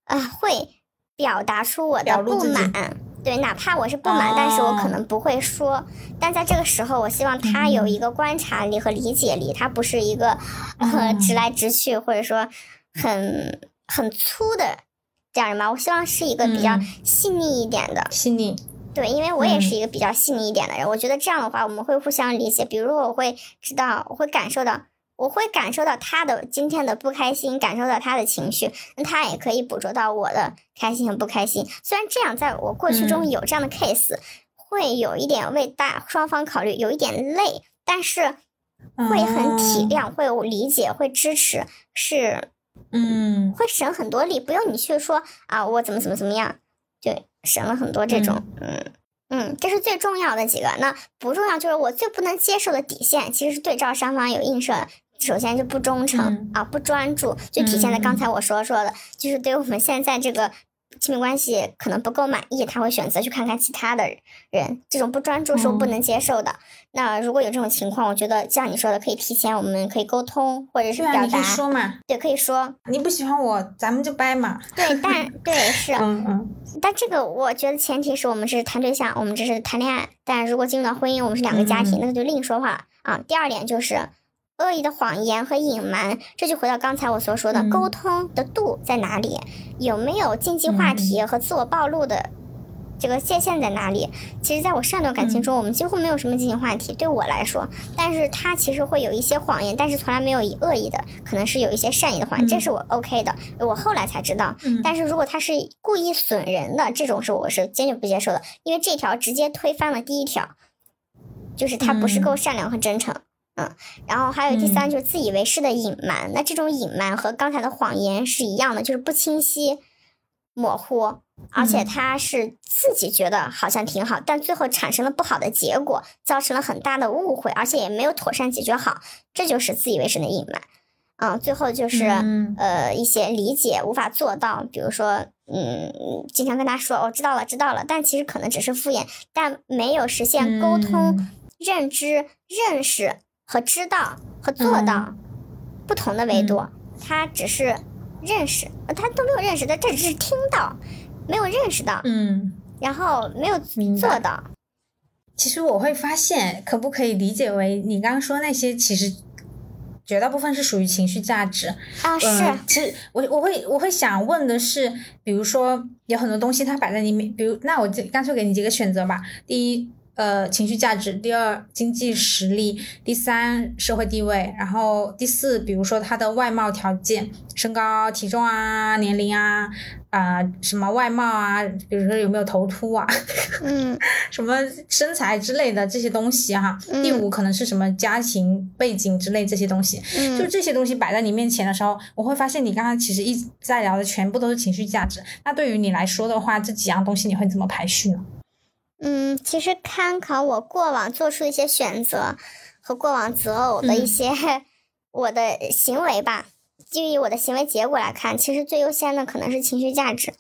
呃会表达出我的不满，对，哪怕我是不满，但是我可能不会说。但在这个时候，我希望他有一个观察力和理解力，他不是一个呃直来直去，或者说。很很粗的这样人吧，我希望是一个比较细腻一点的。细腻。对，因为我也是一个比较细腻一点的人，我觉得这样的话我们会互相理解。比如我会知道，我会感受到，我会感受到他的今天的不开心，感受到他的情绪，那他也可以捕捉到我的开心和不开心。虽然这样，在我过去中有这样的 case，会有一点为大双方考虑，有一点累，但是会很体谅，会理解，会支持，是。嗯，会省很多力，不用你去说啊，我怎么怎么怎么样，就省了很多这种，嗯嗯，这是最重要的几个。那不重要就是我最不能接受的底线，其实是对照双方有映射。首先就不忠诚啊，不专注，就体现在刚才我说说的，就是对我们现在这个。亲密关系可能不够满意，他会选择去看看其他的人。这种不专注是我不能接受的。那如果有这种情况，我觉得像你说的，可以提前，我们可以沟通，或者是表达。可以说嘛？对，可以说。你不喜欢我，咱们就掰嘛。对，但 对是。嗯嗯。但这个我觉得前提是我们是谈对象，我们只是谈恋爱。但如果进入到婚姻，我们是两个家庭，那个就另说话了啊。第二点就是。恶意的谎言和隐瞒，这就回到刚才我所说的沟通的度在哪里？有没有禁忌话题和自我暴露的这个界限在哪里？其实，在我上段感情中，我们几乎没有什么禁忌话题，对我来说。但是他其实会有一些谎言，但是从来没有以恶意的，可能是有一些善意的谎言，这是我 OK 的。我后来才知道，但是如果他是故意损人的，这种是我是坚决不接受的，因为这条直接推翻了第一条，就是他不是够善良和真诚。嗯，然后还有第三就是自以为是的隐瞒，那这种隐瞒和刚才的谎言是一样的，就是不清晰，模糊，而且他是自己觉得好像挺好，但最后产生了不好的结果，造成了很大的误会，而且也没有妥善解决好，这就是自以为是的隐瞒。嗯，最后就是呃一些理解无法做到，比如说嗯，经常跟他说我知道了知道了，但其实可能只是敷衍，但没有实现沟通、认知、认识和知道和做到不同的维度，他只是认识，他都没有认识，他这只是听到，没有认识到，嗯，然后没有做到。其实我会发现，可不可以理解为你刚刚说那些其实。绝大部分是属于情绪价值啊，是。其实我我会我会想问的是，比如说有很多东西它摆在你面，比如那我就干脆给你几个选择吧。第一。呃，情绪价值，第二经济实力，第三社会地位，然后第四，比如说他的外貌条件，身高、体重啊，年龄啊，啊什么外貌啊，比如说有没有头秃啊，嗯，什么身材之类的这些东西哈。第五可能是什么家庭背景之类这些东西，就这些东西摆在你面前的时候，我会发现你刚刚其实一直在聊的全部都是情绪价值。那对于你来说的话，这几样东西你会怎么排序呢？嗯，其实参考我过往做出的一些选择和过往择偶的一些我的行为吧，就以我的行为结果来看，其实最优先的可能是情绪价值。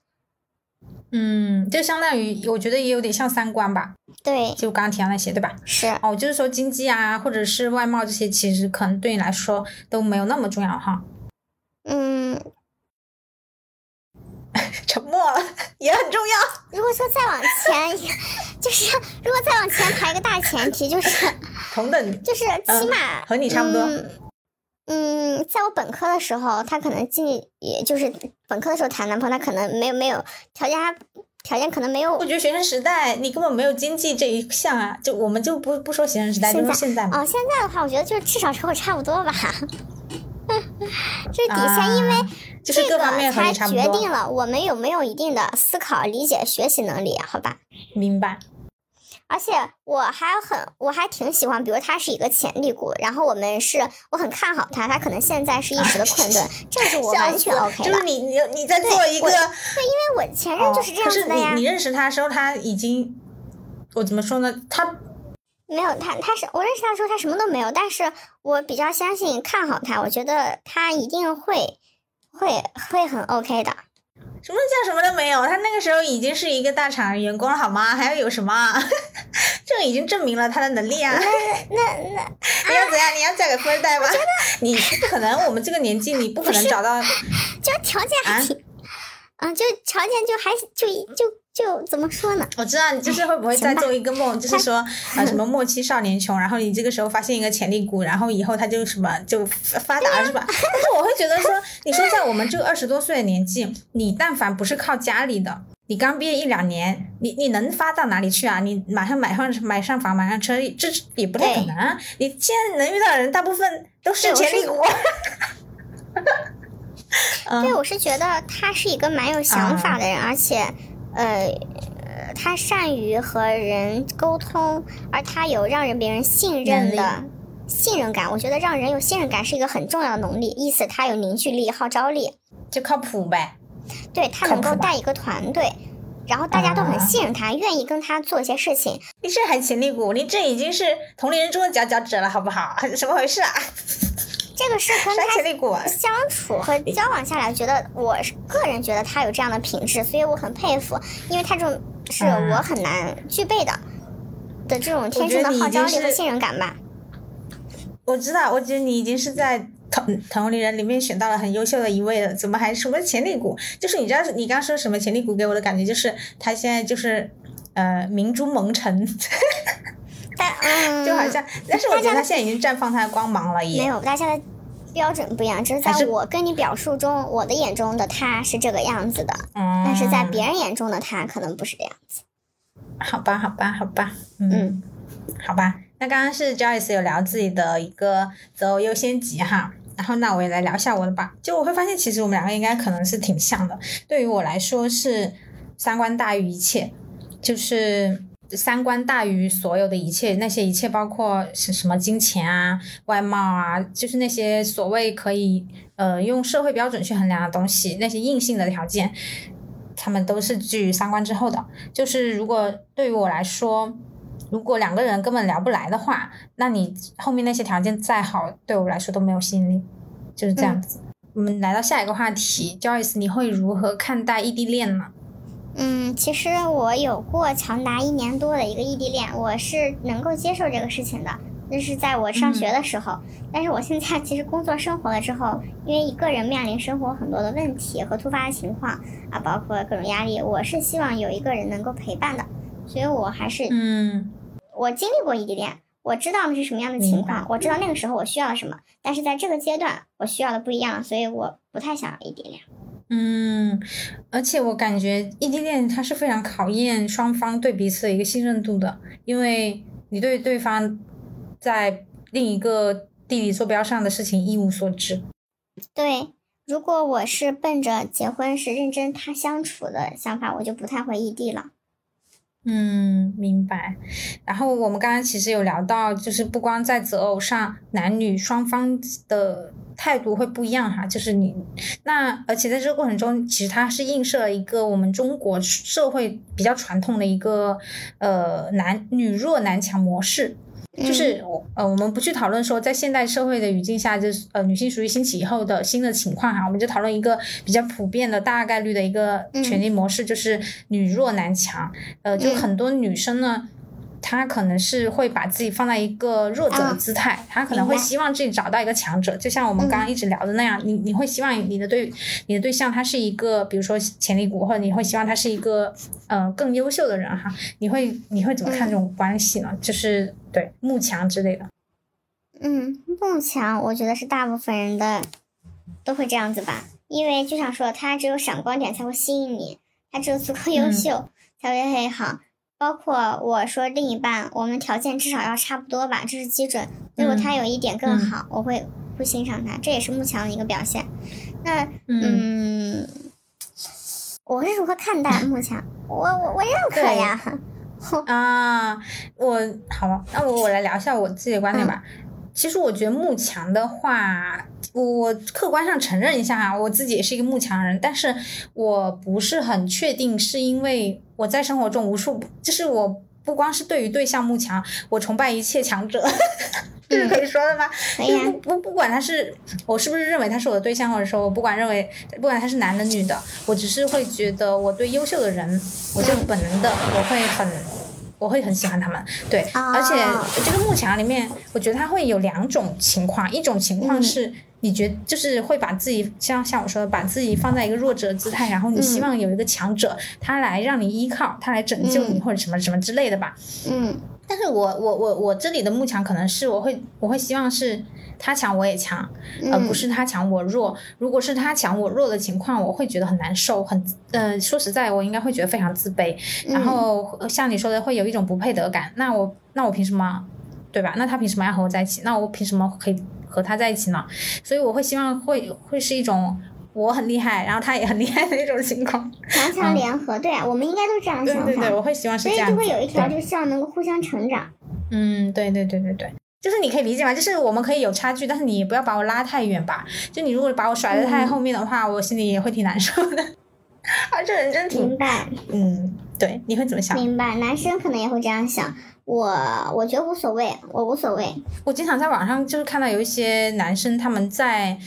嗯，就相当于我觉得也有点像三观吧。对，就刚刚提到那些，对吧？是。哦，就是说经济啊，或者是外貌这些，其实可能对你来说都没有那么重要哈。嗯。沉默了也很重要。如果说再往前，就是如果再往前排个大前提，就是 同等，就是起码和你差不多。嗯，在我本科的时候，他可能进，也就是本科的时候谈男朋友，他可能没有没有条件，条件可能没有。我觉得学生时代你根本没有经济这一项啊，就我们就不不说学生时代，就说现在哦，现在的话，我觉得就是至少和我差不多吧。这是底线，因为。这个才决定了我们有没有一定的思考、理解、学习能力，好吧？明白。而且我还很，我还挺喜欢，比如他是一个潜力股，然后我们是，我很看好他，他可能现在是一时的困顿，这是我完全 OK 的。就是你你你在做一个，对，因为我前任就是这样子的呀。你你认识他的时候，他已经，我怎么说呢？他没有他，他是我认识他的时候，他什么都没有，但是我比较相信、看好他，我觉得他一定会。会会很 OK 的，什么叫什么都没有？他那个时候已经是一个大厂员工了，好吗？还要有什么？这个已经证明了他的能力啊！那那 那你要怎样？你要嫁给富二代吗？你不可能，我们这个年纪你不可能找到，就条件还挺，啊，就条件就还就就。就怎么说呢？我知道你就是会不会再做一个梦，就是说啊什么莫欺少年穷，然后你这个时候发现一个潜力股，然后以后他就什么就发达了是吧？但是我会觉得说，你说在我们这个二十多岁的年纪，你但凡不是靠家里的，你刚毕业一两年，你你能发到哪里去啊？你马上买上买上房买上车，这也不太可能啊。你现在能遇到的人，大部分都是潜力股。对，我是觉得他是一个蛮有想法的人，而且。呃，他善于和人沟通，而他有让人别人信任的信任感。我觉得让人有信任感是一个很重要的能力，意思他有凝聚力、号召力，就靠谱呗。对他能够带一个团队，然后大家都很信任他，愿意跟他做一些事情。你这还潜力股，你这已经是同龄人中的佼佼者了，好不好？怎么回事啊？这个是跟他相处和交往下来，觉得我个人觉得他有这样的品质，所以我很佩服，因为他这种是我很难具备的的这种天生的号召力和信任感吧。我知道，我觉得你已经是在同同龄人里面选到了很优秀的一位了，怎么还什么潜力股？就是你知道，你刚说什么潜力股，给我的感觉就是他现在就是呃明珠蒙尘。但嗯 就好像，但是我觉得他现在已经绽放他的光芒了，也没有，大家的标准不一样，只是在我跟你表述中，我的眼中的他是这个样子的，嗯但是在别人眼中的他可能不是这样子。好吧，好吧，好吧，嗯，好吧。那刚刚是 Joyce 有聊自己的一个择偶优先级哈，然后那我也来聊一下我的吧。就我会发现，其实我们两个应该可能是挺像的。对于我来说是三观大于一切，就是。三观大于所有的一切，那些一切包括是什么金钱啊、外貌啊，就是那些所谓可以呃用社会标准去衡量的东西，那些硬性的条件，他们都是居于三观之后的。就是如果对于我来说，如果两个人根本聊不来的话，那你后面那些条件再好，对我来说都没有吸引力，就是这样子。我们来到下一个话题，Joyce，你会如何看待异地恋呢？嗯，其实我有过长达一年多的一个异地恋，我是能够接受这个事情的。那是在我上学的时候，但是我现在其实工作生活了之后，因为一个人面临生活很多的问题和突发的情况啊，包括各种压力，我是希望有一个人能够陪伴的，所以我还是嗯，我经历过异地恋，我知道那是什么样的情况，我知道那个时候我需要什么，但是在这个阶段我需要的不一样，所以我不太想要异地恋。嗯，而且我感觉异地恋它是非常考验双方对彼此的一个信任度的，因为你对对方在另一个地理坐标上的事情一无所知。对，如果我是奔着结婚是认真他相处的想法，我就不太会异地了。嗯，明白。然后我们刚刚其实有聊到，就是不光在择偶上，男女双方的。态度会不一样哈，就是你那，而且在这个过程中，其实它是映射了一个我们中国社会比较传统的一个呃男女弱男强模式，就是呃我们不去讨论说在现代社会的语境下，就是呃女性主义兴起以后的新的情况哈，我们就讨论一个比较普遍的大概率的一个权利模式，就是女弱男强，呃，就很多女生呢。他可能是会把自己放在一个弱者的姿态，他可能会希望自己找到一个强者，就像我们刚刚一直聊的那样，你你会希望你的对你的对象他是一个，比如说潜力股，或者你会希望他是一个呃更优秀的人哈，你会你会怎么看这种关系呢？就是对慕强之类的。嗯，慕强，我觉得是大部分人的都会这样子吧，因为就像说，他只有闪光点才会吸引你，他只有足够优秀才会很好。包括我说另一半，我们条件至少要差不多吧，这是基准。如果他有一点更好，我会不欣赏他，这也是慕强的一个表现。那嗯，我是如何看待慕强？我我我认可呀。啊，我好，那我我来聊一下我自己的观点吧。其实我觉得慕强的话，我客观上承认一下哈，我自己也是一个慕强人，但是我不是很确定，是因为我在生活中无数，就是我不光是对于对象慕强，我崇拜一切强者，这是可以说的吗？不不不管他是我是不是认为他是我的对象，或者说我不管认为不管他是男的女的，我只是会觉得我对优秀的人，我就本能的我会很。我会很喜欢他们，对，而且这个幕墙里面，我觉得他会有两种情况，一种情况是你觉就是会把自己像像我说的，把自己放在一个弱者姿态，然后你希望有一个强者，他来让你依靠，他来拯救你或者什么什么之类的吧。嗯，但是我我我我这里的慕强可能是我会我会希望是。他强我也强，而不是他强我弱。如果是他强我弱的情况，我会觉得很难受，很呃，说实在，我应该会觉得非常自卑。然后像你说的，会有一种不配得感。那我那我凭什么，对吧？那他凭什么要和我在一起？那我凭什么可以和他在一起呢？所以我会希望会会是一种我很厉害，然后他也很厉害的一种情况，强强联合。对啊，我们应该都这样想。对对对，我会希望是这样。所以就会有一条，就希望能够互相成长。嗯，对对对对对。就是你可以理解吗？就是我们可以有差距，但是你不要把我拉太远吧。就你如果把我甩的太后面的话，我心里也会挺难受的。啊，这人真挺明白。嗯，对，你会怎么想？明白，男生可能也会这样想。我我觉得无所谓，我无所谓。我经常在网上就是看到有一些男生他们在。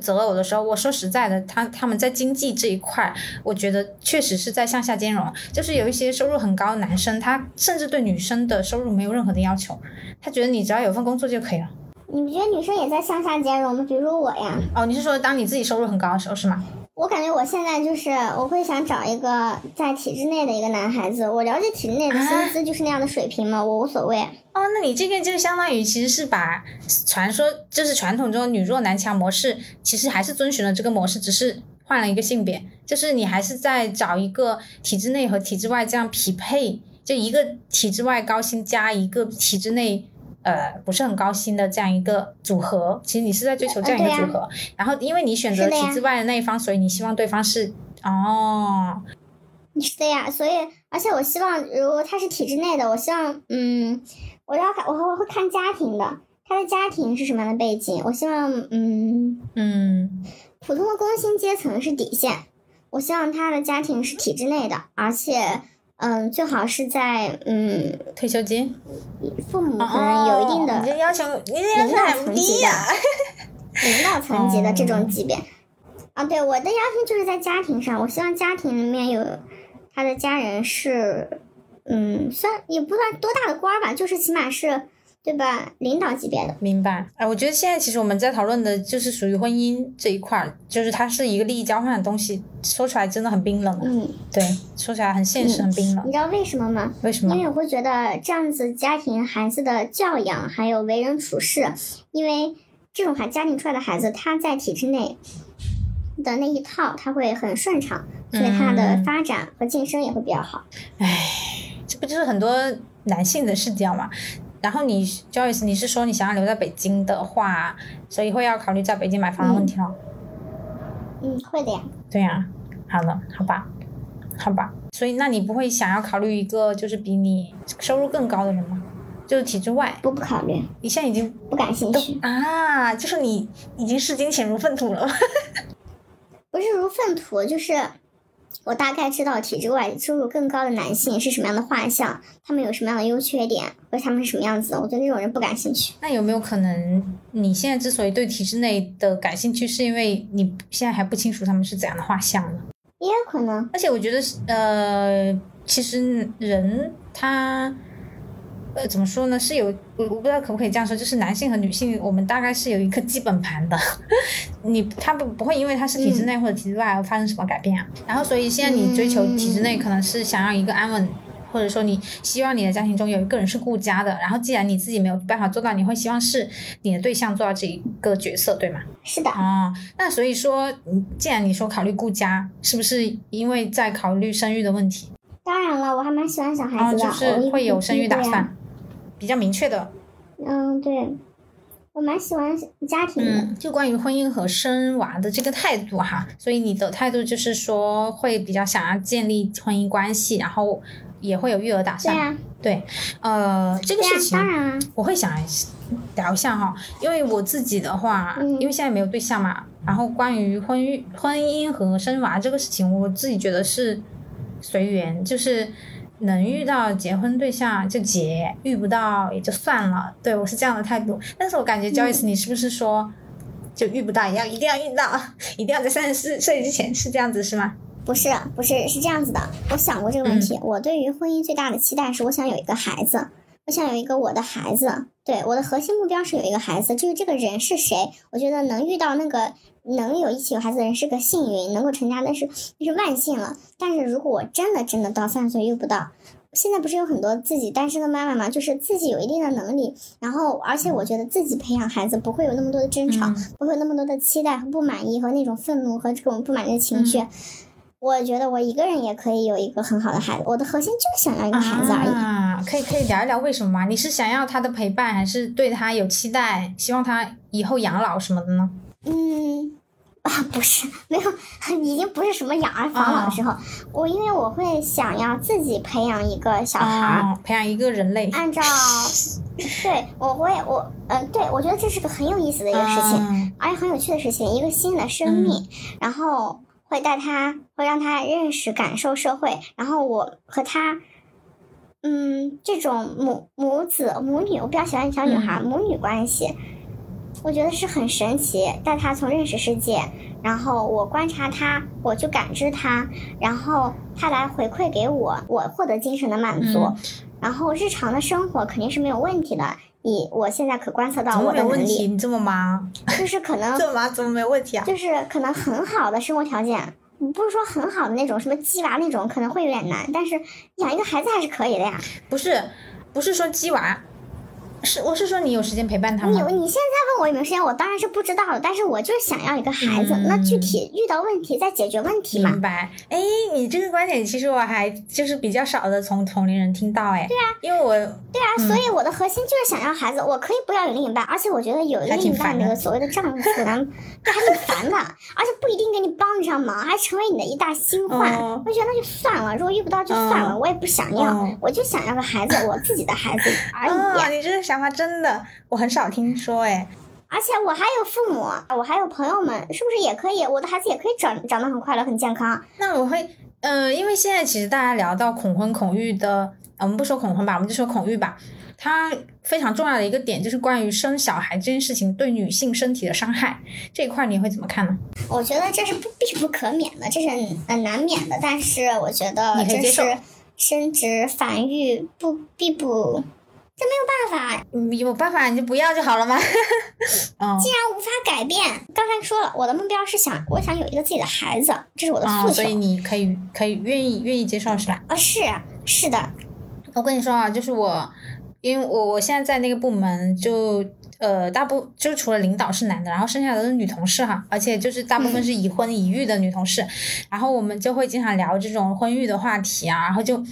择偶的时候，我说实在的，他他们在经济这一块，我觉得确实是在向下兼容。就是有一些收入很高的男生，他甚至对女生的收入没有任何的要求，他觉得你只要有份工作就可以了。你不觉得女生也在向下兼容吗？比如说我呀。哦，你是说当你自己收入很高的时候是吗？我感觉我现在就是我会想找一个在体制内的一个男孩子。我了解体制内的薪资就是那样的水平嘛，我无所谓。哦，那你这个就相当于其实是把传说就是传统中女弱男强模式，其实还是遵循了这个模式，只是换了一个性别，就是你还是在找一个体制内和体制外这样匹配，就一个体制外高薪加一个体制内。呃，不是很高薪的这样一个组合，其实你是在追求这样一个组合。然后，因为你选择体制外的那一方，所以你希望对方是哦。是的呀，所以而且我希望，如果他是体制内的，我希望，嗯，我要看，我会会看家庭的，他的家庭是什么样的背景。我希望，嗯嗯，普通的工薪阶层是底线，我希望他的家庭是体制内的，而且，嗯，最好是在嗯退休金，父母可能有一定的，你这要求，你这要求很低呀，领导层级的这种级别。啊，对，我的要求就是在家庭上，我希望家庭里面有他的家人是，嗯，算也不算多大的官儿吧，就是起码是。对吧？领导级别的，明白。哎，我觉得现在其实我们在讨论的就是属于婚姻这一块儿，就是它是一个利益交换的东西，说出来真的很冰冷。嗯，对，说起来很现实，很冰冷。你知道为什么吗？为什么？因为我会觉得这样子家庭孩子的教养还有为人处事，因为这种孩家庭出来的孩子，他在体制内的那一套他会很顺畅，所以他的发展和晋升也会比较好。哎，这不就是很多男性的视角吗？然后你，Joyce，你是说你想要留在北京的话，所以会要考虑在北京买房的问题了？嗯，会的呀。对呀，好了，好吧，好吧。所以那你不会想要考虑一个就是比你收入更高的人吗？就是体制外？不不考虑。你现在已经不感兴趣啊？就是你已经视金钱如粪土了？不是如粪土，就是。我大概知道体制外收入更高的男性是什么样的画像，他们有什么样的优缺点，或者他们是什么样子的。我对那种人不感兴趣。那有没有可能，你现在之所以对体制内的感兴趣，是因为你现在还不清楚他们是怎样的画像呢？也有可能。而且我觉得，呃，其实人他。呃，怎么说呢？是有我我不知道可不可以这样说，就是男性和女性，我们大概是有一个基本盘的。你他不不会因为他是体制内或者体制外而发生什么改变啊。然后，所以现在你追求体制内，可能是想要一个安稳，或者说你希望你的家庭中有一个人是顾家的。然后，既然你自己没有办法做到，你会希望是你的对象做到这一个角色，对吗？是的。哦，那所以说，既然你说考虑顾家，是不是因为在考虑生育的问题？当然了，我还蛮喜欢小孩子的，就是会有生育打算。比较明确的，嗯，对，我蛮喜欢家庭的。就关于婚姻和生娃的这个态度哈，所以你的态度就是说会比较想要建立婚姻关系，然后也会有育儿打算。对呃，这个事情当然啊，我会想聊一下哈，因为我自己的话，因为现在没有对象嘛，然后关于婚育、婚姻和生娃这个事情，我自己觉得是随缘，就是。能遇到结婚对象就结，遇不到也就算了。对我是这样的态度。但是我感觉 Joyce，你是不是说，就遇不到也要一定要遇到，一定要在三十四岁之前是这样子是吗？不是，不是，是这样子的。我想过这个问题。我对于婚姻最大的期待是，我想有一个孩子，我想有一个我的孩子。对，我的核心目标是有一个孩子。至于这个人是谁，我觉得能遇到那个。能有一起有孩子的人是个幸运，能够成家那是那是万幸了。但是如果我真的真的到三十岁遇不到，现在不是有很多自己单身的妈妈吗？就是自己有一定的能力，然后而且我觉得自己培养孩子不会有那么多的争吵，不会有那么多的期待和不满意和那种愤怒和这种不满意的情绪。我觉得我一个人也可以有一个很好的孩子。我的核心就是想要一个孩子而已。啊，可以可以聊一聊为什么吗？你是想要他的陪伴，还是对他有期待，希望他以后养老什么的呢？嗯。啊，不是，没有，已经不是什么养儿防老的时候。我因为我会想要自己培养一个小孩儿，培养一个人类。按照，对，我会，我，嗯，对，我觉得这是个很有意思的一个事情，而且很有趣的事情，一个新的生命，然后会带他，会让他认识、感受社会，然后我和他，嗯，这种母母子母女，我比较喜欢小女孩母女关系。我觉得是很神奇，带他从认识世界，然后我观察他，我去感知他，然后他来回馈给我，我获得精神的满足，然后日常的生活肯定是没有问题的。你我现在可观测到我的能力，你这么忙，就是可 能这么忙怎么没问题啊？就是可能很好的生活条件，不是说很好的那种什么鸡娃那种可能会有点难，但是养一个孩子还是可以的呀。不是，不是说鸡娃。是，我是说你有时间陪伴他吗？你你现在问我有没有时间，我当然是不知道了。但是我就是想要一个孩子，那具体遇到问题再解决问题嘛。明白。哎，你这个观点其实我还就是比较少的从同龄人听到哎。对啊，因为我对啊，所以我的核心就是想要孩子。我可以不要有另一半，而且我觉得有另一半那个所谓的丈夫，呢，这还挺烦的，而且不一定给你帮得上忙，还成为你的一大心患。我觉得那就算了，如果遇不到就算了，我也不想要，我就想要个孩子，我自己的孩子而已。你这个。想法真的，我很少听说哎。而且我还有父母，我还有朋友们，是不是也可以？我的孩子也可以长长得很快乐、很健康。那我会，呃，因为现在其实大家聊到恐婚恐育的，我们不说恐婚吧，我们就说恐育吧。它非常重要的一个点就是关于生小孩这件事情对女性身体的伤害这一块，你会怎么看呢？我觉得这是不必不可免的，这是很难免的。但是我觉得这是生殖繁育不必不，这没有办法。有办法你就不要就好了吗？既然无法改变，刚才说了，我的目标是想，我想有一个自己的孩子，这是我的诉求。所以你可以可以愿意愿意接受是吧？啊，是是的。我跟你说啊，就是我。因为我我现在在那个部门，就呃大部就除了领导是男的，然后剩下的都是女同事哈，而且就是大部分是已婚已育的女同事，然后我们就会经常聊这种婚育的话题啊，然后就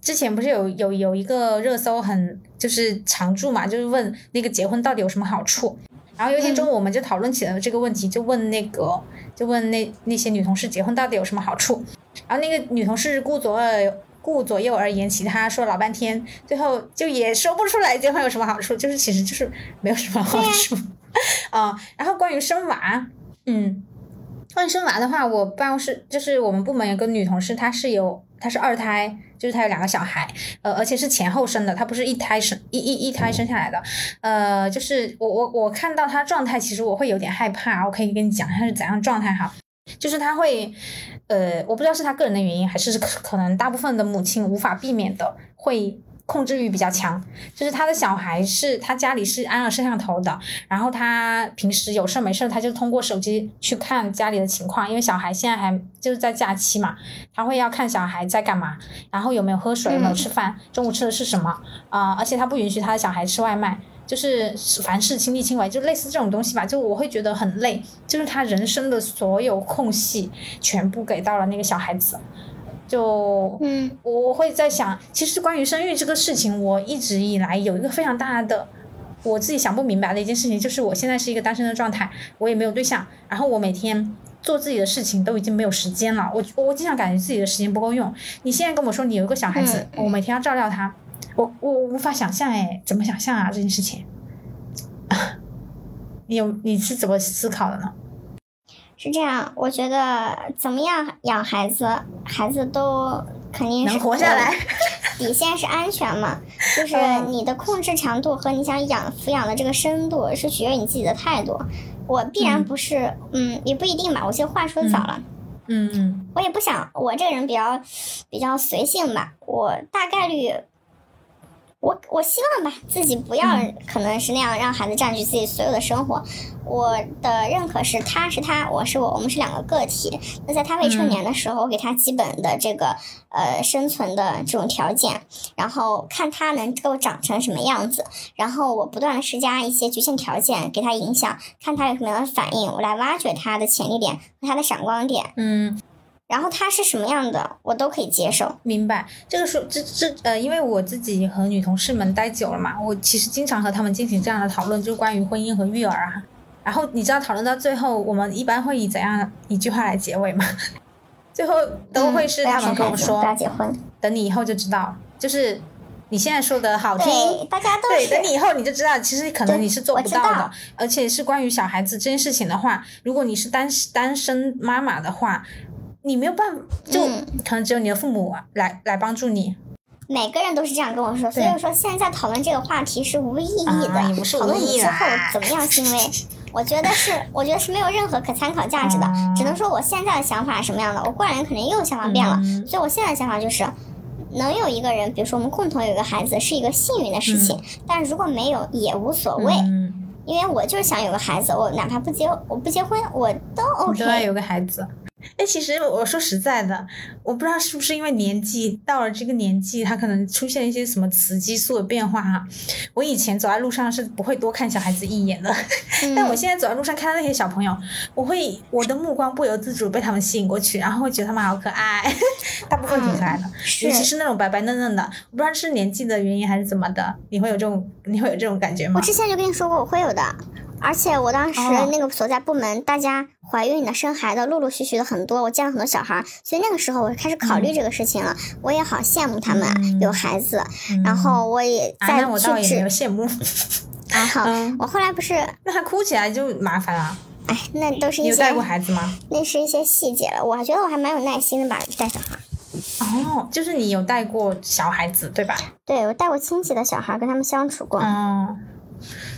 之前不是有有有一个热搜很就是常驻嘛，就是问那个结婚到底有什么好处，然后有一天中午我们就讨论起了这个问题，就问那个就问那那些女同事结婚到底有什么好处，然后那个女同事顾左耳。顾左右而言其他，说老半天，最后就也说不出来结婚有什么好处，就是其实就是没有什么好处 啊。然后关于生娃，嗯，关于生娃的话，我办公室就是我们部门有个女同事，她是有她是二胎，就是她有两个小孩，呃，而且是前后生的，她不是一胎生一一一胎生下来的，呃，就是我我我看到她状态，其实我会有点害怕，我可以跟你讲她是怎样状态哈。就是她会，呃，我不知道是她个人的原因，还是可能大部分的母亲无法避免的会控制欲比较强。就是他的小孩是他家里是安了摄像头的，然后他平时有事没事他就通过手机去看家里的情况，因为小孩现在还就是在假期嘛，他会要看小孩在干嘛，然后有没有喝水，有没有吃饭，中午吃的是什么啊？而且他不允许他的小孩吃外卖。就是凡事亲力亲为，就类似这种东西吧。就我会觉得很累，就是他人生的所有空隙全部给到了那个小孩子。就嗯，我会在想，其实关于生育这个事情，我一直以来有一个非常大的我自己想不明白的一件事情，就是我现在是一个单身的状态，我也没有对象，然后我每天做自己的事情都已经没有时间了。我我经常感觉自己的时间不够用。你现在跟我说你有一个小孩子，我每天要照料他。我我无法想象哎，怎么想象啊这件事情？你有你是怎么思考的呢？是这样，我觉得怎么样养孩子，孩子都肯定能活下来。底线是安全嘛，就是你的控制强度和你想养抚养的这个深度是取决于你自己的态度。我必然不是，嗯，也不一定吧。我这话说早了，嗯嗯，我也不想，我这个人比较比较随性吧，我大概率。我我希望吧，自己不要可能是那样让孩子占据自己所有的生活。我的认可是他是他，我是我，我们是两个个体。那在他未成年的时候，我给他基本的这个呃生存的这种条件，然后看他能够长成什么样子，然后我不断的施加一些局限条件给他影响，看他有什么样的反应，我来挖掘他的潜力点和他的闪光点。嗯。然后他是什么样的，我都可以接受。明白，这个说这这呃，因为我自己和女同事们待久了嘛，我其实经常和他们进行这样的讨论，就关于婚姻和育儿啊。然后你知道讨论到最后，我们一般会以怎样一句话来结尾吗？最后都会是他们跟我说：“不要结婚，等你以后就知道。”就是你现在说的好听，大家都对，等你以后你就知道，其实可能你是做不到的。而且是关于小孩子这件事情的话，如果你是单单身妈妈的话。你没有办法，就可能只有你的父母来来帮助你。每个人都是这样跟我说，所以说现在讨论这个话题是无意义的。讨论你之后怎么样，是因为我觉得是，我觉得是没有任何可参考价值的。只能说我现在的想法是什么样的，我过两年肯定又想法变了。所以我现在的想法就是，能有一个人，比如说我们共同有一个孩子，是一个幸运的事情。但如果没有也无所谓，因为我就是想有个孩子，我哪怕不结，我不结婚，我都 OK。都要有个孩子。哎，其实我说实在的，我不知道是不是因为年纪到了这个年纪，他可能出现一些什么雌激素的变化哈。我以前走在路上是不会多看小孩子一眼的，但我现在走在路上看到那些小朋友，我会我的目光不由自主被他们吸引过去，然后会觉得他们好可爱，大部分挺可爱的，尤其是那种白白嫩嫩的，我不知道是年纪的原因还是怎么的，你会有这种你会有这种感觉吗？我之前就跟你说过我会有的。而且我当时那个所在部门，大家怀孕的、生孩子陆陆续续的很多，我见了很多小孩，所以那个时候我开始考虑这个事情了。我也好羡慕他们有孩子，然后我也在去指羡慕。还好，我后来不是，那他哭起来就麻烦了。哎，那都是一些有带过孩子吗？那是一些细节了，我还觉得我还蛮有耐心的吧，带小孩。哦，就是你有带过小孩子对吧？对，我带过亲戚的小孩，跟他们相处过。嗯。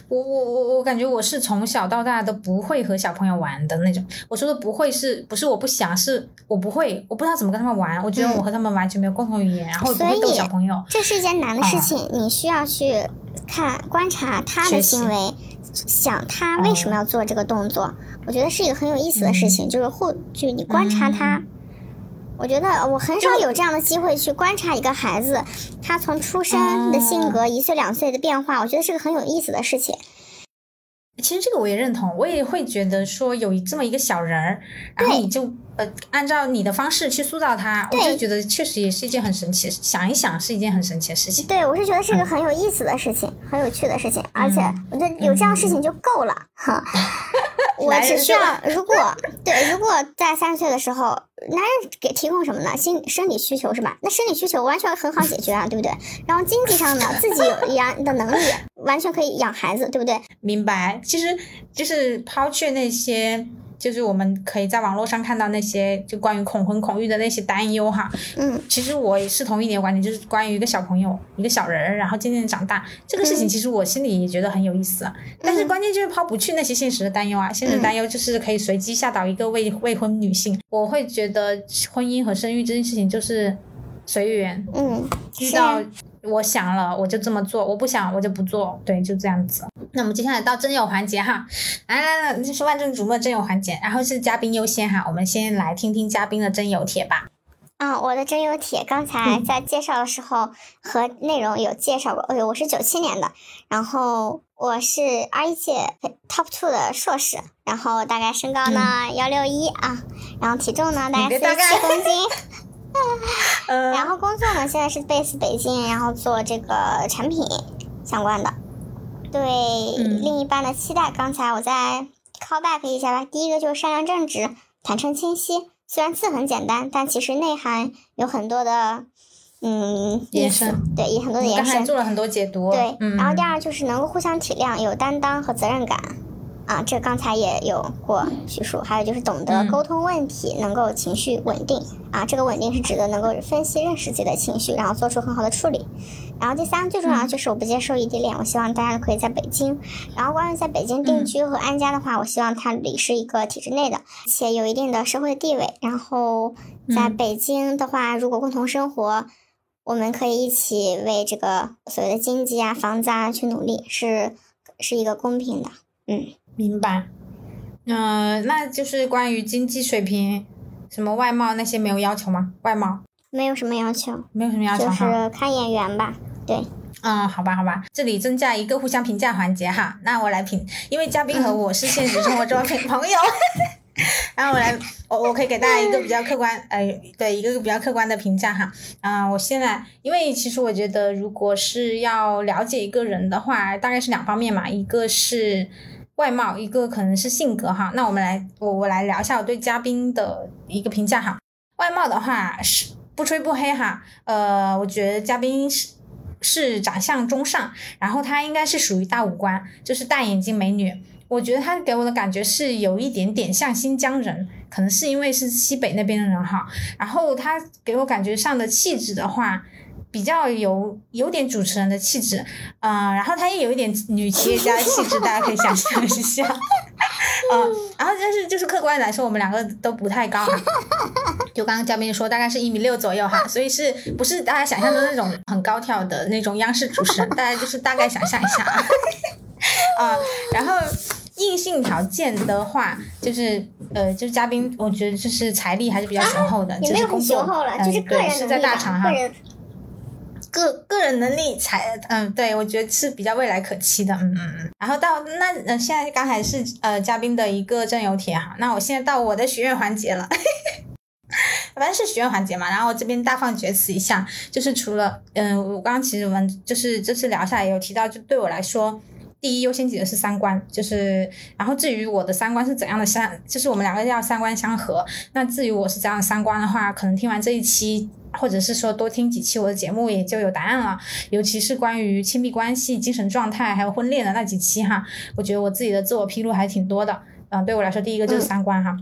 我我我我感觉我是从小到大都不会和小朋友玩的那种。我说的不会是不是我不想，是我不会，我不知道怎么跟他们玩。我觉得我和他们完全没有共同语言，然后不会逗小朋友。这是一件难的事情，你需要去看观察他的行为，想他为什么要做这个动作。我觉得是一个很有意思的事情，就是或就你观察他。我觉得我很少有这样的机会去观察一个孩子，他从出生的性格一岁两岁的变化，我觉得是个很有意思的事情。其实这个我也认同，我也会觉得说有这么一个小人儿，然后你就呃按照你的方式去塑造他，我就觉得确实也是一件很神奇，想一想是一件很神奇的事情。对，我是觉得是一个很有意思的事情，很有趣的事情，而且我觉得有这样事情就够了哈。我只需要，如果对，如果在三十岁的时候，男人给提供什么呢？心生理需求是吧？那生理需求完全很好解决啊，对不对？然后经济上呢，自己有养的能力，完全可以养孩子，对不对？明白。其实就是抛去那些。就是我们可以在网络上看到那些就关于恐婚恐育的那些担忧哈，嗯，其实我也是同一点观点，就是关于一个小朋友一个小人儿，然后渐渐长大这个事情，其实我心里也觉得很有意思，但是关键就是抛不去那些现实的担忧啊，现实担忧就是可以随机吓倒一个未未婚女性，我会觉得婚姻和生育这件事情就是随缘，嗯，遇到。我想了，我就这么做；我不想，我就不做。对，就这样子。那我们接下来到真友环节哈，来来来，就是万众瞩目的真友环节。然后是嘉宾优先哈，我们先来听听嘉宾的真友帖吧。啊，我的真友帖刚才在介绍的时候和内容有介绍过。哎呦，我是九七年的，然后我是二一届 top two 的硕士，然后大概身高呢幺六一啊，然后体重呢大概四十七公斤。然后工作呢，现在是 base 北京，然后做这个产品相关的。对另一半的期待，刚才我再 call back 一下吧。第一个就是善良正直、坦诚清晰。虽然字很简单，但其实内涵有很多的嗯延伸。对，有很多的延伸。刚才做了很多解读。对，然后第二就是能够互相体谅，有担当和责任感。啊，这刚才也有过叙述，还有就是懂得沟通问题，能够情绪稳定啊，这个稳定是指的能够分析认识自己的情绪，然后做出很好的处理。然后第三最重要的就是我不接受异地恋，我希望大家可以在北京。然后关于在北京定居和安家的话，我希望他里是一个体制内的，且有一定的社会地位。然后在北京的话，如果共同生活，我们可以一起为这个所谓的经济啊、房子啊去努力，是是一个公平的，嗯。明白，嗯，那就是关于经济水平，什么外貌那些没有要求吗？外貌没有什么要求，没有什么要求就是看眼缘吧。对，嗯，好吧，好吧，这里增加一个互相评价环节哈。那我来评，因为嘉宾和我是现实生活中的朋友，然后我来，我我可以给大家一个比较客观，呃，对，一个比较客观的评价哈。啊，我现在，因为其实我觉得，如果是要了解一个人的话，大概是两方面嘛，一个是。外貌一个可能是性格哈，那我们来我我来聊一下我对嘉宾的一个评价哈。外貌的话是不吹不黑哈，呃，我觉得嘉宾是是长相中上，然后他应该是属于大五官，就是大眼睛美女。我觉得他给我的感觉是有一点点像新疆人，可能是因为是西北那边的人哈。然后他给我感觉上的气质的话。比较有有点主持人的气质，嗯，然后她也有一点女企业家的气质，大家可以想象一下，嗯，然后但是就是客观来说，我们两个都不太高，就刚刚嘉宾说大概是一米六左右哈，所以是不是大家想象中那种很高挑的那种央视主持人？大家就是大概想象一下啊，啊，然后硬性条件的话，就是呃，就是嘉宾，我觉得就是财力还是比较雄厚的，就是工作，就是个人是在大厂哈。个个人能力才嗯，对我觉得是比较未来可期的，嗯嗯嗯。然后到那呃，现在刚才是呃嘉宾的一个正有帖哈，那我现在到我的许愿环节了，反正是许愿环节嘛。然后我这边大放厥词一下，就是除了嗯，我刚刚其实我们就是这次聊下来有提到，就对我来说，第一优先级的是三观，就是然后至于我的三观是怎样的相，就是我们两个要三观相合。那至于我是怎样的三观的话，可能听完这一期，或者是说多听几期我的节目，也就有答案了。尤其是关于亲密关系、精神状态还有婚恋的那几期哈，我觉得我自己的自我披露还挺多的。嗯，对我来说，第一个就是三观哈。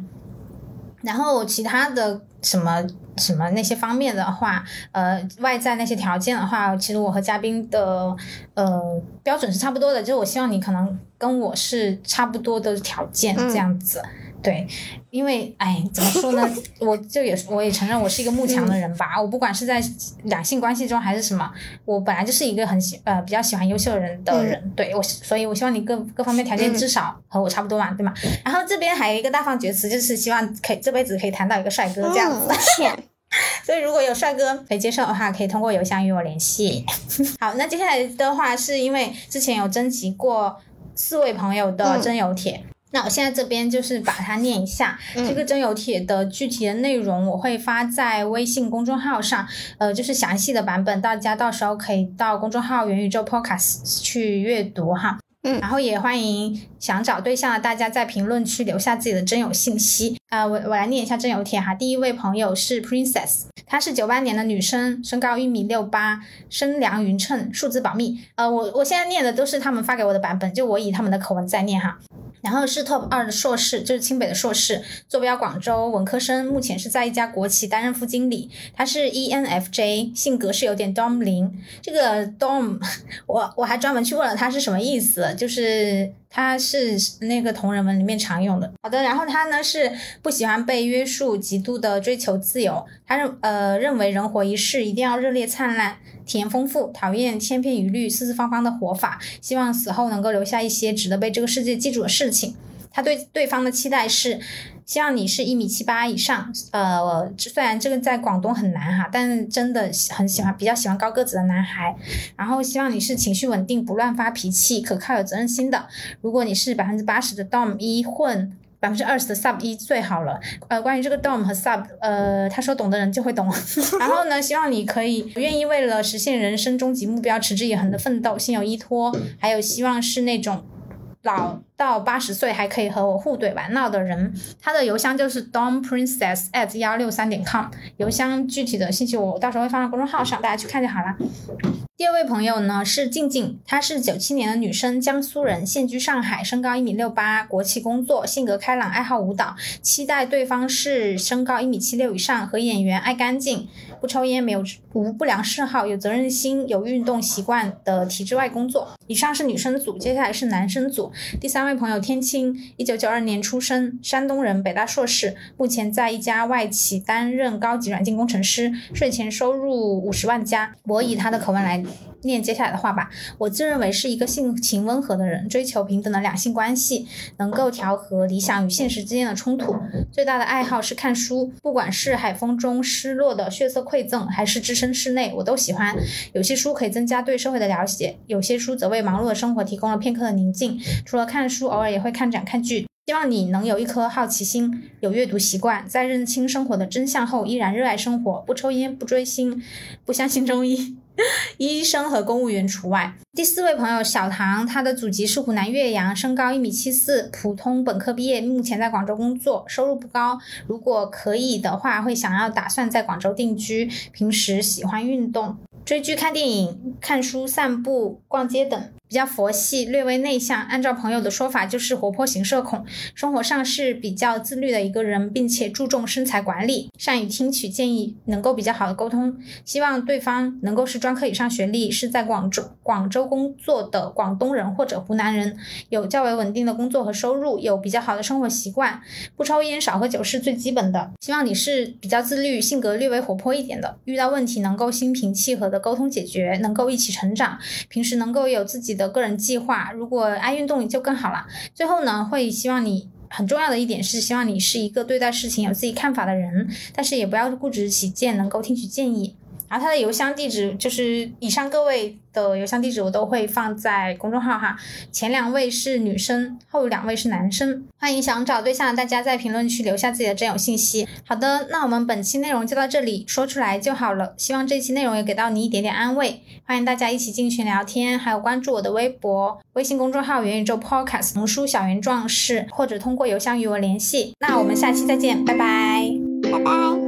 然后其他的什么什么那些方面的话，呃，外在那些条件的话，其实我和嘉宾的呃标准是差不多的，就是我希望你可能跟我是差不多的条件这样子。对，因为哎，怎么说呢？我就也我也承认我是一个慕强的人吧。我不管是在两性关系中还是什么，我本来就是一个很喜呃比较喜欢优秀的人的人。对我，所以我希望你各各方面条件至少和我差不多嘛，对吗？然后这边还有一个大放厥词，就是希望可以这辈子可以谈到一个帅哥这样子。所以如果有帅哥可以接受的话，可以通过邮箱与我联系。好，那接下来的话是因为之前有征集过四位朋友的征友帖。那我现在这边就是把它念一下，这个征友帖的具体的内容我会发在微信公众号上，呃，就是详细的版本，大家到时候可以到公众号元宇宙 Podcast 去阅读哈。嗯，然后也欢迎想找对象的大家在评论区留下自己的征友信息。呃，我我来念一下征友帖哈。第一位朋友是 Princess，她是九八年的女生，身高一米六八，身量匀称，数字保密。呃，我我现在念的都是他们发给我的版本，就我以他们的口吻在念哈。然后是 top 二的硕士，就是清北的硕士，坐标广州，文科生，目前是在一家国企担任副经理。他是 ENFJ，性格是有点 dom 零。这个 dom，我我还专门去问了他是什么意思，就是他是那个同人文里面常用的。好的，然后他呢是不喜欢被约束，极度的追求自由。他认呃认为人活一世一定要热烈灿烂。体验丰富，讨厌千篇一律、四四方方的活法，希望死后能够留下一些值得被这个世界记住的事情。他对对方的期待是，希望你是一米七八以上，呃，虽然这个在广东很难哈，但是真的很喜欢，比较喜欢高个子的男孩。然后希望你是情绪稳定，不乱发脾气，可靠有责任心的。如果你是百分之八十的 dom 一混。百分之二十的 sub 一最好了。呃，关于这个 dom 和 sub，呃，他说懂的人就会懂。然后呢，希望你可以愿意为了实现人生终极目标持之以恒的奋斗，心有依托。还有希望是那种老到八十岁还可以和我互怼玩闹的人。他的邮箱就是 dom princess at 幺六三点 com。邮箱具体的信息我到时候会放到公众号上，大家去看就好了。第二位朋友呢是静静，她是九七年的女生，江苏人，现居上海，身高一米六八，国企工作，性格开朗，爱好舞蹈，期待对方是身高一米七六以上，和演员，爱干净，抽烟，没有无不良嗜好，有责任心，有运动习惯的体制外工作。以上是女生组，接下来是男生组。第三位朋友天青，一九九二年出生，山东人，北大硕士，目前在一家外企担任高级软件工程师，税前收入五十万加。我以他的口吻来。念接下来的话吧。我自认为是一个性情温和的人，追求平等的两性关系，能够调和理想与现实之间的冲突。最大的爱好是看书，不管是海风中失落的血色馈赠，还是置身室内，我都喜欢。有些书可以增加对社会的了解，有些书则为忙碌的生活提供了片刻的宁静。除了看书，偶尔也会看展看剧。希望你能有一颗好奇心，有阅读习惯，在认清生活的真相后，依然热爱生活，不抽烟，不追星，不相信中医。医生和公务员除外。第四位朋友小唐，他的祖籍是湖南岳阳，身高一米七四，普通本科毕业，目前在广州工作，收入不高。如果可以的话，会想要打算在广州定居。平时喜欢运动。追剧、看电影、看书、散步、逛街等，比较佛系，略微内向。按照朋友的说法，就是活泼型社恐。生活上是比较自律的一个人，并且注重身材管理，善于听取建议，能够比较好的沟通。希望对方能够是专科以上学历，是在广州广州工作的广东人或者湖南人，有较为稳定的工作和收入，有比较好的生活习惯，不抽烟，少喝酒是最基本的。希望你是比较自律，性格略微活泼一点的，遇到问题能够心平气和的。沟通解决，能够一起成长，平时能够有自己的个人计划，如果爱运动就更好了。最后呢，会希望你很重要的一点是，希望你是一个对待事情有自己看法的人，但是也不要固执己见，能够听取建议。然后他的邮箱地址就是以上各位的邮箱地址我都会放在公众号哈，前两位是女生，后两位是男生，欢迎想找对象的大家在评论区留下自己的真友信息。好的，那我们本期内容就到这里，说出来就好了。希望这期内容也给到你一点点安慰，欢迎大家一起进群聊天，还有关注我的微博、微信公众号元宇宙 Podcast、红书小圆壮士，或者通过邮箱与我联系。那我们下期再见，拜拜，拜拜。